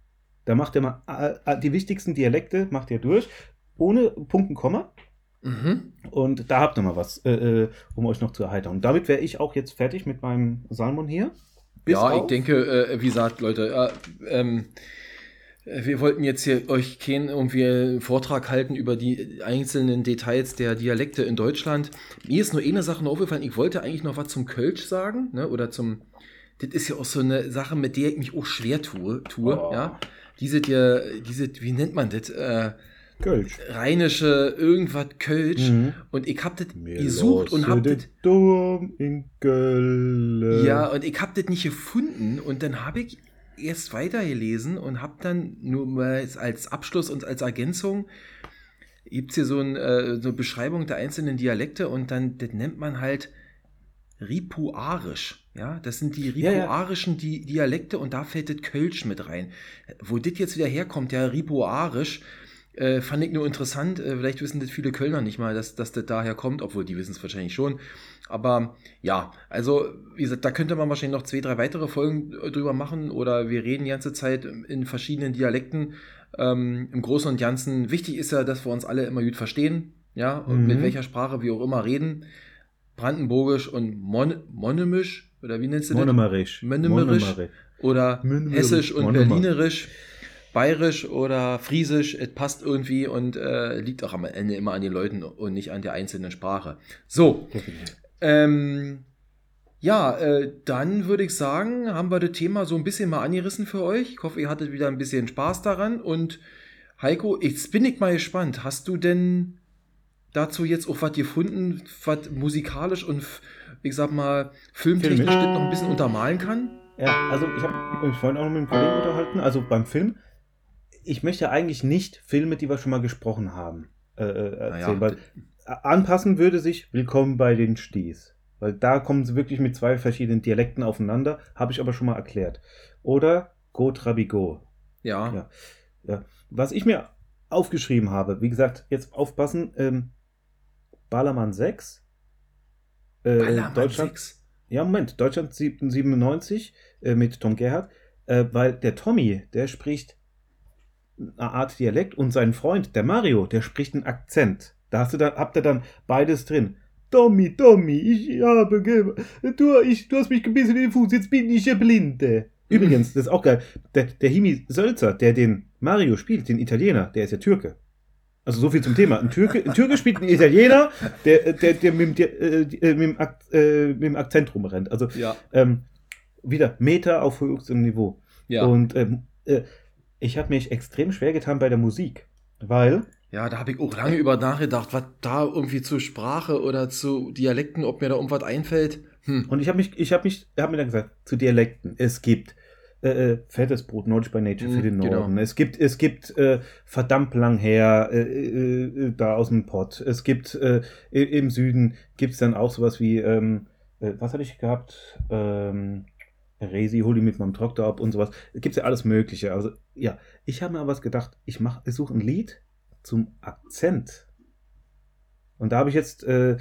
Da macht er mal äh, die wichtigsten Dialekte, macht er durch, ohne Punkt und Komma. Mhm. Und da habt ihr mal was, äh, äh um euch noch zu erheitern. Und damit wäre ich auch jetzt fertig mit meinem Salmon hier. Bis ja, auf. ich denke, äh, wie gesagt, Leute, ähm, wir wollten jetzt hier euch keinen irgendwie einen Vortrag halten über die einzelnen Details der Dialekte in Deutschland. Mir ist nur eine Sache noch aufgefallen. Ich wollte eigentlich noch was zum Kölsch sagen, ne? Oder zum. Das ist ja auch so eine Sache, mit der ich mich auch schwer tue. tue oh. ja? Diese, die, diese, wie nennt man das? Äh, Kölsch. Rheinische irgendwas Kölsch. Mhm. Und ich hab das gesucht und hab das. in Köln. Ja, und ich hab das nicht gefunden. Und dann habe ich erst weitergelesen und habe dann nur mal als Abschluss und als Ergänzung gibt es hier so, ein, äh, so, eine Beschreibung der einzelnen Dialekte und dann, das nennt man halt Ripuarisch. Ja, das sind die ripuarischen ja, ja. Dialekte und da fällt das Kölsch mit rein. Wo das jetzt wieder herkommt, ja, Ripuarisch, äh, fand ich nur interessant. Äh, vielleicht wissen das viele Kölner nicht mal, dass, dass das daher kommt, obwohl die wissen es wahrscheinlich schon. Aber ja, also wie gesagt, da könnte man wahrscheinlich noch zwei, drei weitere Folgen drüber machen oder wir reden die ganze Zeit in verschiedenen Dialekten. Ähm, Im Großen und Ganzen, wichtig ist ja, dass wir uns alle immer gut verstehen, ja, und mhm. mit welcher Sprache wir auch immer reden. Brandenburgisch und Mon Monemisch, oder wie nennst du das? Monomerisch. Monomerisch. Oder Hessisch und Berlinerisch. Bayerisch oder Friesisch, es passt irgendwie und äh, liegt auch am Ende immer an den Leuten und nicht an der einzelnen Sprache. So. Ähm, ja, äh, dann würde ich sagen, haben wir das Thema so ein bisschen mal angerissen für euch. Ich hoffe, ihr hattet wieder ein bisschen Spaß daran. Und Heiko, jetzt bin ich mal gespannt. Hast du denn dazu jetzt auch was gefunden, was musikalisch und ich sag mal filmtechnisch Film. noch ein bisschen untermalen kann? Ja, also ich habe mich vorhin auch noch mit einem Kollegen unterhalten. Also beim Film ich möchte eigentlich nicht Filme, die wir schon mal gesprochen haben, äh, äh erzählen, ja. weil anpassen würde sich Willkommen bei den Sties. Weil da kommen sie wirklich mit zwei verschiedenen Dialekten aufeinander, habe ich aber schon mal erklärt. Oder Go Trabigo. Ja. ja. ja. Was ich mir aufgeschrieben habe, wie gesagt, jetzt aufpassen, ähm, Ballermann 6. Äh, Ballermann Deutschland, 6? Ja, Moment, Deutschland 97 äh, mit Tom Gerhardt, äh, weil der Tommy, der spricht eine Art Dialekt und sein Freund, der Mario, der spricht einen Akzent. Da hast du dann, habt ihr dann beides drin. Tommy, Tommy, ich habe du, ich, du hast mich gebissen in den Fuß, jetzt bin ich ja Blinde. Übrigens, das ist auch geil. Der, der Himi Sölzer, der den Mario spielt, den Italiener, der ist ja Türke. Also so viel zum Thema. Ein Türke, ein Türke spielt einen Italiener, der, der, der, mit, dem, äh, äh, äh, mit dem Akzent rumrennt. Also ja. ähm, wieder Meter auf höchstem Niveau. Ja. Und ähm, äh, ich habe mich extrem schwer getan bei der Musik, weil. Ja, da habe ich auch lange über nachgedacht, was da irgendwie zur Sprache oder zu Dialekten, ob mir da irgendwas einfällt. Hm. Und ich habe mich, ich habe mich, habe mir dann gesagt, zu Dialekten. Es gibt äh, äh fettes Brot, Nordisch by Nature für hm, den. Norden. Genau. Es gibt, es gibt äh, verdammt lang her äh, äh, äh da aus dem Pott. Es gibt im Süden gibt es dann auch sowas wie, ähm, was hatte ich gehabt? Ähm, Resi, hol die mit meinem Traktor ab und sowas. Es gibt ja alles Mögliche. Also, ja, ich habe mir aber was gedacht, ich, ich suche ein Lied zum Akzent. Und da habe ich jetzt, äh,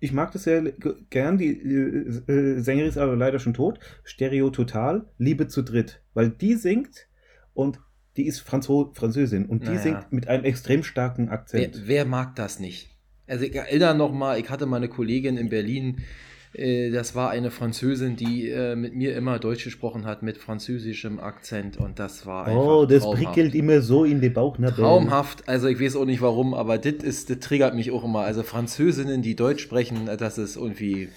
ich mag das sehr gern, die äh, äh, Sängerin ist aber leider schon tot, Stereo Total, Liebe zu dritt. Weil die singt und die ist Franzo Französin und die naja. singt mit einem extrem starken Akzent. Wer, wer mag das nicht? Also ich erinnere noch mal, ich hatte mal eine Kollegin in Berlin, das war eine Französin, die äh, mit mir immer Deutsch gesprochen hat, mit französischem Akzent und das war einfach Oh, das traumhaft. prickelt immer so in die Bauchnabel. Traumhaft, also ich weiß auch nicht warum, aber das triggert mich auch immer. Also Französinnen, die Deutsch sprechen, das ist irgendwie...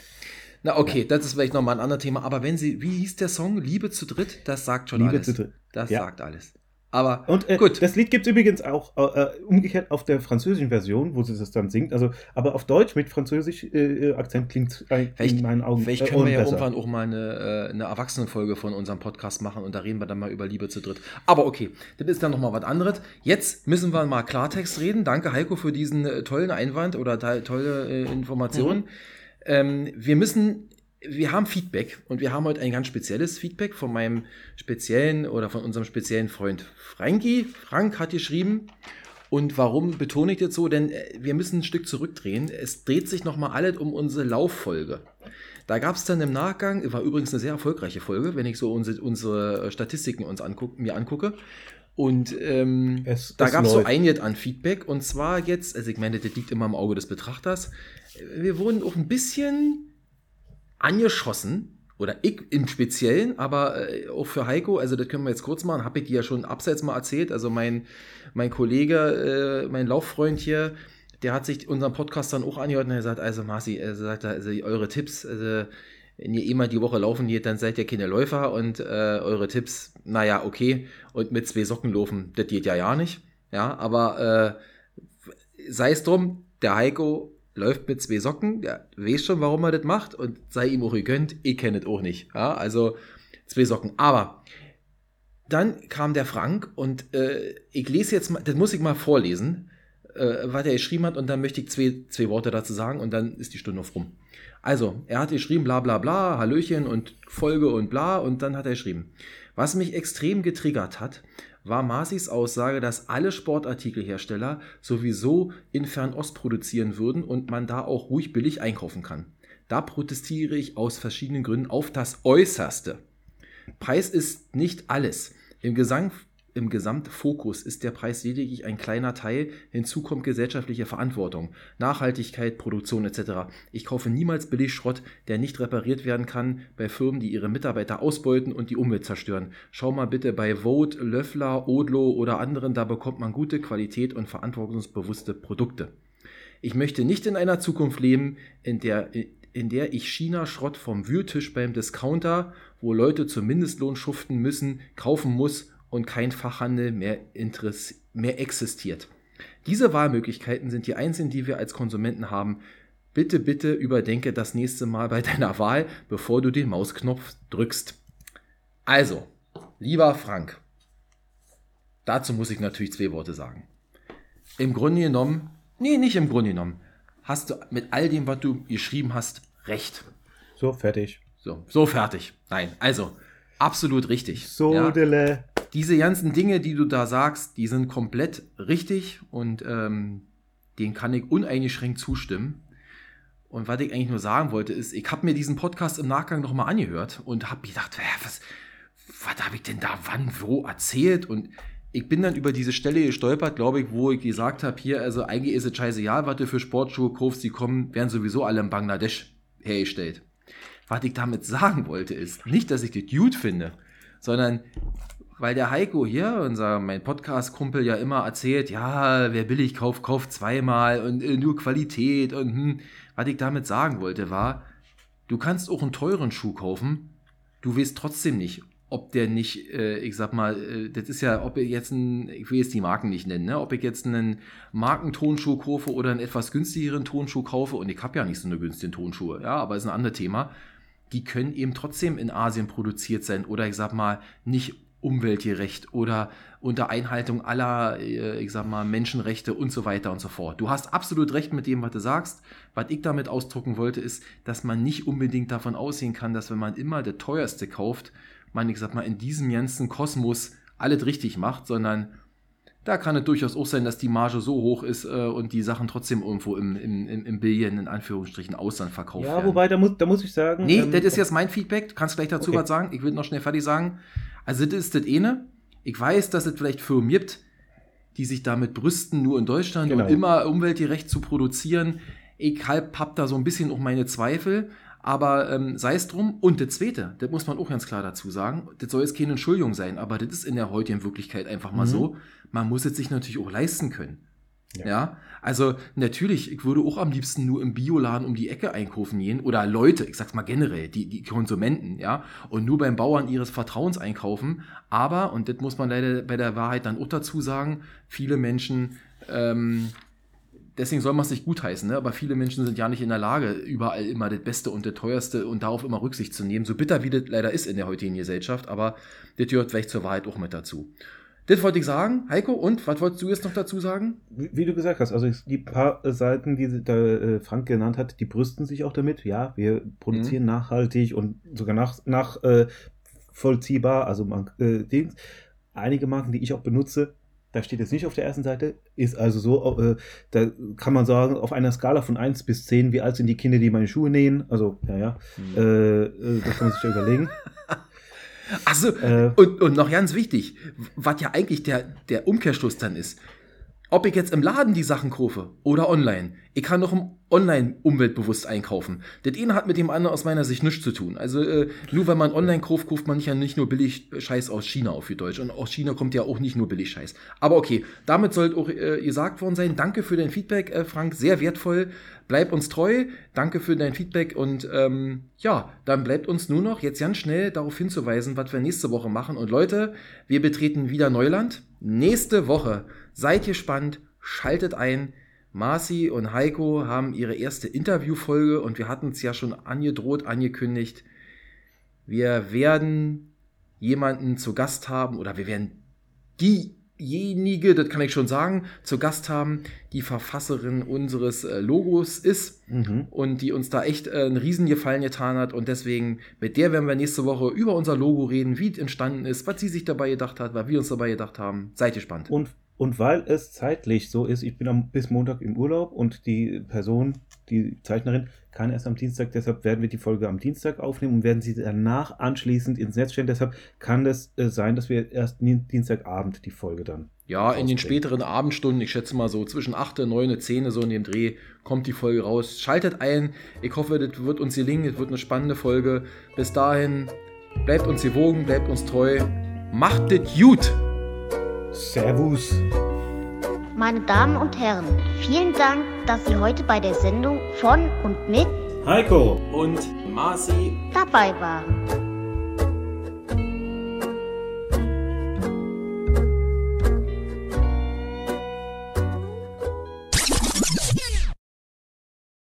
Na okay, das ist vielleicht nochmal ein anderes Thema, aber wenn sie, wie hieß der Song? Liebe zu dritt? Das sagt schon Liebe alles. Zu dritt. Das ja. sagt alles. Aber und, äh, gut. Das Lied gibt es übrigens auch äh, äh, umgekehrt auf der französischen Version, wo sie das dann singt. Also, aber auf Deutsch mit französisch äh, äh Akzent klingt es in meinen Augen Vielleicht können wir ja besser. irgendwann auch mal eine, eine Erwachsenenfolge von unserem Podcast machen und da reden wir dann mal über Liebe zu dritt. Aber okay, das ist dann nochmal was anderes. Jetzt müssen wir mal Klartext reden. Danke, Heiko, für diesen tollen Einwand oder tolle Informationen. Mhm. Ähm, wir müssen wir haben Feedback und wir haben heute ein ganz spezielles Feedback von meinem speziellen oder von unserem speziellen Freund Frankie. Frank hat geschrieben. Und warum betone ich das so? Denn äh, wir müssen ein Stück zurückdrehen. Es dreht sich nochmal alles um unsere Lauffolge. Da gab es dann im Nachgang, war übrigens eine sehr erfolgreiche Folge, wenn ich so unsere, unsere Statistiken uns anguck, mir angucke. Und ähm, es, da gab es so einiges an Feedback. Und zwar jetzt, also ich meine, das liegt immer im Auge des Betrachters. Wir wurden auch ein bisschen angeschossen, oder ich im Speziellen, aber äh, auch für Heiko, also das können wir jetzt kurz machen, habe ich dir ja schon abseits mal erzählt, also mein, mein Kollege, äh, mein Lauffreund hier, der hat sich unseren Podcast dann auch angehört und er sagt, also Marci, er sagt, also eure Tipps, also wenn ihr immer die Woche laufen geht, dann seid ihr keine Läufer und äh, eure Tipps, naja, okay, und mit zwei Socken laufen, das geht ja ja nicht, ja, aber äh, sei es drum, der Heiko läuft mit zwei Socken, der weiß schon, warum er das macht und sei ihm auch gegönnt, ich kenne es auch nicht. Ja, also zwei Socken. Aber dann kam der Frank und äh, ich lese jetzt mal, das muss ich mal vorlesen, äh, was er geschrieben hat und dann möchte ich zwei, zwei Worte dazu sagen und dann ist die Stunde auf rum. Also, er hat geschrieben, bla bla bla, Hallöchen und Folge und bla und dann hat er geschrieben. Was mich extrem getriggert hat, war Masis Aussage, dass alle Sportartikelhersteller sowieso in Fernost produzieren würden und man da auch ruhig billig einkaufen kann. Da protestiere ich aus verschiedenen Gründen auf das Äußerste. Preis ist nicht alles. Im Gesang im Gesamtfokus ist der Preis lediglich ein kleiner Teil, hinzu kommt gesellschaftliche Verantwortung, Nachhaltigkeit, Produktion etc. Ich kaufe niemals Billigschrott, der nicht repariert werden kann, bei Firmen, die ihre Mitarbeiter ausbeuten und die Umwelt zerstören. Schau mal bitte bei Vote, Löffler, Odlo oder anderen, da bekommt man gute Qualität und verantwortungsbewusste Produkte. Ich möchte nicht in einer Zukunft leben, in der, in der ich China-Schrott vom Wühltisch beim Discounter, wo Leute zum Mindestlohn schuften müssen, kaufen muss und kein Fachhandel mehr, mehr existiert. Diese Wahlmöglichkeiten sind die einzigen, die wir als Konsumenten haben. Bitte, bitte überdenke das nächste Mal bei deiner Wahl, bevor du den Mausknopf drückst. Also, lieber Frank, dazu muss ich natürlich zwei Worte sagen. Im Grunde genommen, nee, nicht im Grunde genommen, hast du mit all dem, was du geschrieben hast, recht. So, fertig. So, so fertig. Nein, also, absolut richtig. So, ja. Dele diese ganzen Dinge, die du da sagst, die sind komplett richtig und ähm, denen kann ich uneingeschränkt zustimmen. Und was ich eigentlich nur sagen wollte, ist, ich habe mir diesen Podcast im Nachgang nochmal angehört und habe gedacht, was, was habe ich denn da wann, wo erzählt? Und ich bin dann über diese Stelle gestolpert, glaube ich, wo ich gesagt habe, hier, also eigentlich ist es scheißegal, was du für Sportschuhe kaufst, die kommen, werden sowieso alle in Bangladesch hergestellt. Was ich damit sagen wollte, ist nicht, dass ich das gut finde, sondern weil der Heiko hier, unser mein Podcast-Kumpel, ja immer erzählt, ja, wer billig kauft, kauft zweimal und äh, nur Qualität und hm. Was ich damit sagen wollte, war, du kannst auch einen teuren Schuh kaufen, du weißt trotzdem nicht, ob der nicht, äh, ich sag mal, äh, das ist ja, ob ich jetzt einen, ich will jetzt die Marken nicht nennen, ne? ob ich jetzt einen Markentonschuh kaufe oder einen etwas günstigeren Tonschuh kaufe und ich habe ja nicht so eine günstige Tonschuhe, ja, aber ist ein anderes Thema. Die können eben trotzdem in Asien produziert sein oder ich sag mal nicht umweltgerecht oder unter Einhaltung aller, äh, ich sag mal, Menschenrechte und so weiter und so fort. Du hast absolut recht mit dem, was du sagst. Was ich damit ausdrucken wollte, ist, dass man nicht unbedingt davon ausgehen kann, dass wenn man immer das teuerste kauft, man, ich sag mal, in diesem ganzen Kosmos alles richtig macht, sondern da kann es durchaus auch sein, dass die Marge so hoch ist äh, und die Sachen trotzdem irgendwo im, im, im, im Billion, in Anführungsstrichen, Ausland verkauft ja, werden. Ja, wobei, da muss, da muss ich sagen. Nee, ähm, das ist jetzt mein Feedback. Du kannst gleich dazu okay. was sagen. Ich will noch schnell fertig sagen. Also, das ist das eine. Ich weiß, dass es vielleicht Firmen gibt, die sich damit brüsten, nur in Deutschland genau. und immer umweltgerecht zu produzieren. Ich halb hab da so ein bisschen auch meine Zweifel. Aber ähm, sei es drum. Und das Zweite, das muss man auch ganz klar dazu sagen, das soll jetzt keine Entschuldigung sein, aber das ist in der heutigen Wirklichkeit einfach mal mhm. so. Man muss es sich natürlich auch leisten können. Ja. ja. also natürlich, ich würde auch am liebsten nur im Bioladen um die Ecke einkaufen gehen oder Leute, ich sag's mal generell, die, die Konsumenten, ja, und nur beim Bauern ihres Vertrauens einkaufen. Aber, und das muss man leider bei der Wahrheit dann auch dazu sagen, viele Menschen ähm, deswegen soll man es nicht gutheißen, ne? aber viele Menschen sind ja nicht in der Lage, überall immer das Beste und das Teuerste und darauf immer Rücksicht zu nehmen. So bitter wie das leider ist in der heutigen Gesellschaft, aber das gehört vielleicht zur Wahrheit auch mit dazu. Das wollte ich sagen, Heiko, und was wolltest du jetzt noch dazu sagen? Wie, wie du gesagt hast, also ein paar Seiten, die da, äh, Frank genannt hat, die brüsten sich auch damit. Ja, wir produzieren mhm. nachhaltig und sogar nach, nach äh, vollziehbar, also man, äh, Dings. Einige Marken, die ich auch benutze, da steht jetzt nicht auf der ersten Seite, ist also so, äh, da kann man sagen, auf einer Skala von 1 bis 10, wie alt sind die Kinder, die meine Schuhe nähen? Also, ja, ja, mhm. äh, das kann man sich ja überlegen. Also, äh, und, und noch ganz wichtig, was ja eigentlich der, der Umkehrschluss dann ist, ob ich jetzt im Laden die Sachen kaufe oder online, ich kann doch online umweltbewusst einkaufen. Das eine hat mit dem anderen aus meiner Sicht nichts zu tun. Also äh, nur wenn man online kauft, kauft man ja nicht nur billig Scheiß aus China auf wie Deutsch. Und aus China kommt ja auch nicht nur billig Scheiß. Aber okay, damit sollte auch äh, gesagt worden sein. Danke für dein Feedback, äh, Frank. Sehr wertvoll. Bleib uns treu. Danke für dein Feedback. Und ähm, ja, dann bleibt uns nur noch jetzt ganz schnell darauf hinzuweisen, was wir nächste Woche machen. Und Leute, wir betreten wieder Neuland. Nächste Woche Seid gespannt, schaltet ein. Marci und Heiko haben ihre erste Interviewfolge und wir hatten es ja schon angedroht, angekündigt. Wir werden jemanden zu Gast haben oder wir werden diejenige, das kann ich schon sagen, zu Gast haben, die Verfasserin unseres äh, Logos ist mhm. und die uns da echt äh, einen Riesengefallen getan hat und deswegen mit der werden wir nächste Woche über unser Logo reden, wie es entstanden ist, was sie sich dabei gedacht hat, was wir uns dabei gedacht haben. Seid gespannt. Und und weil es zeitlich so ist, ich bin am, bis Montag im Urlaub und die Person, die Zeichnerin, kann erst am Dienstag, deshalb werden wir die Folge am Dienstag aufnehmen und werden sie danach anschließend ins Netz stellen. Deshalb kann es äh, sein, dass wir erst Dienstagabend die Folge dann. Ja, in den späteren Abendstunden, ich schätze mal so zwischen 8, 9, 10, so in dem Dreh, kommt die Folge raus. Schaltet ein. Ich hoffe, das wird uns gelingen. Es wird eine spannende Folge. Bis dahin, bleibt uns gewogen, bleibt uns treu. Macht es gut! Servus. Meine Damen und Herren, vielen Dank, dass Sie heute bei der Sendung von und mit Heiko und Marci dabei waren.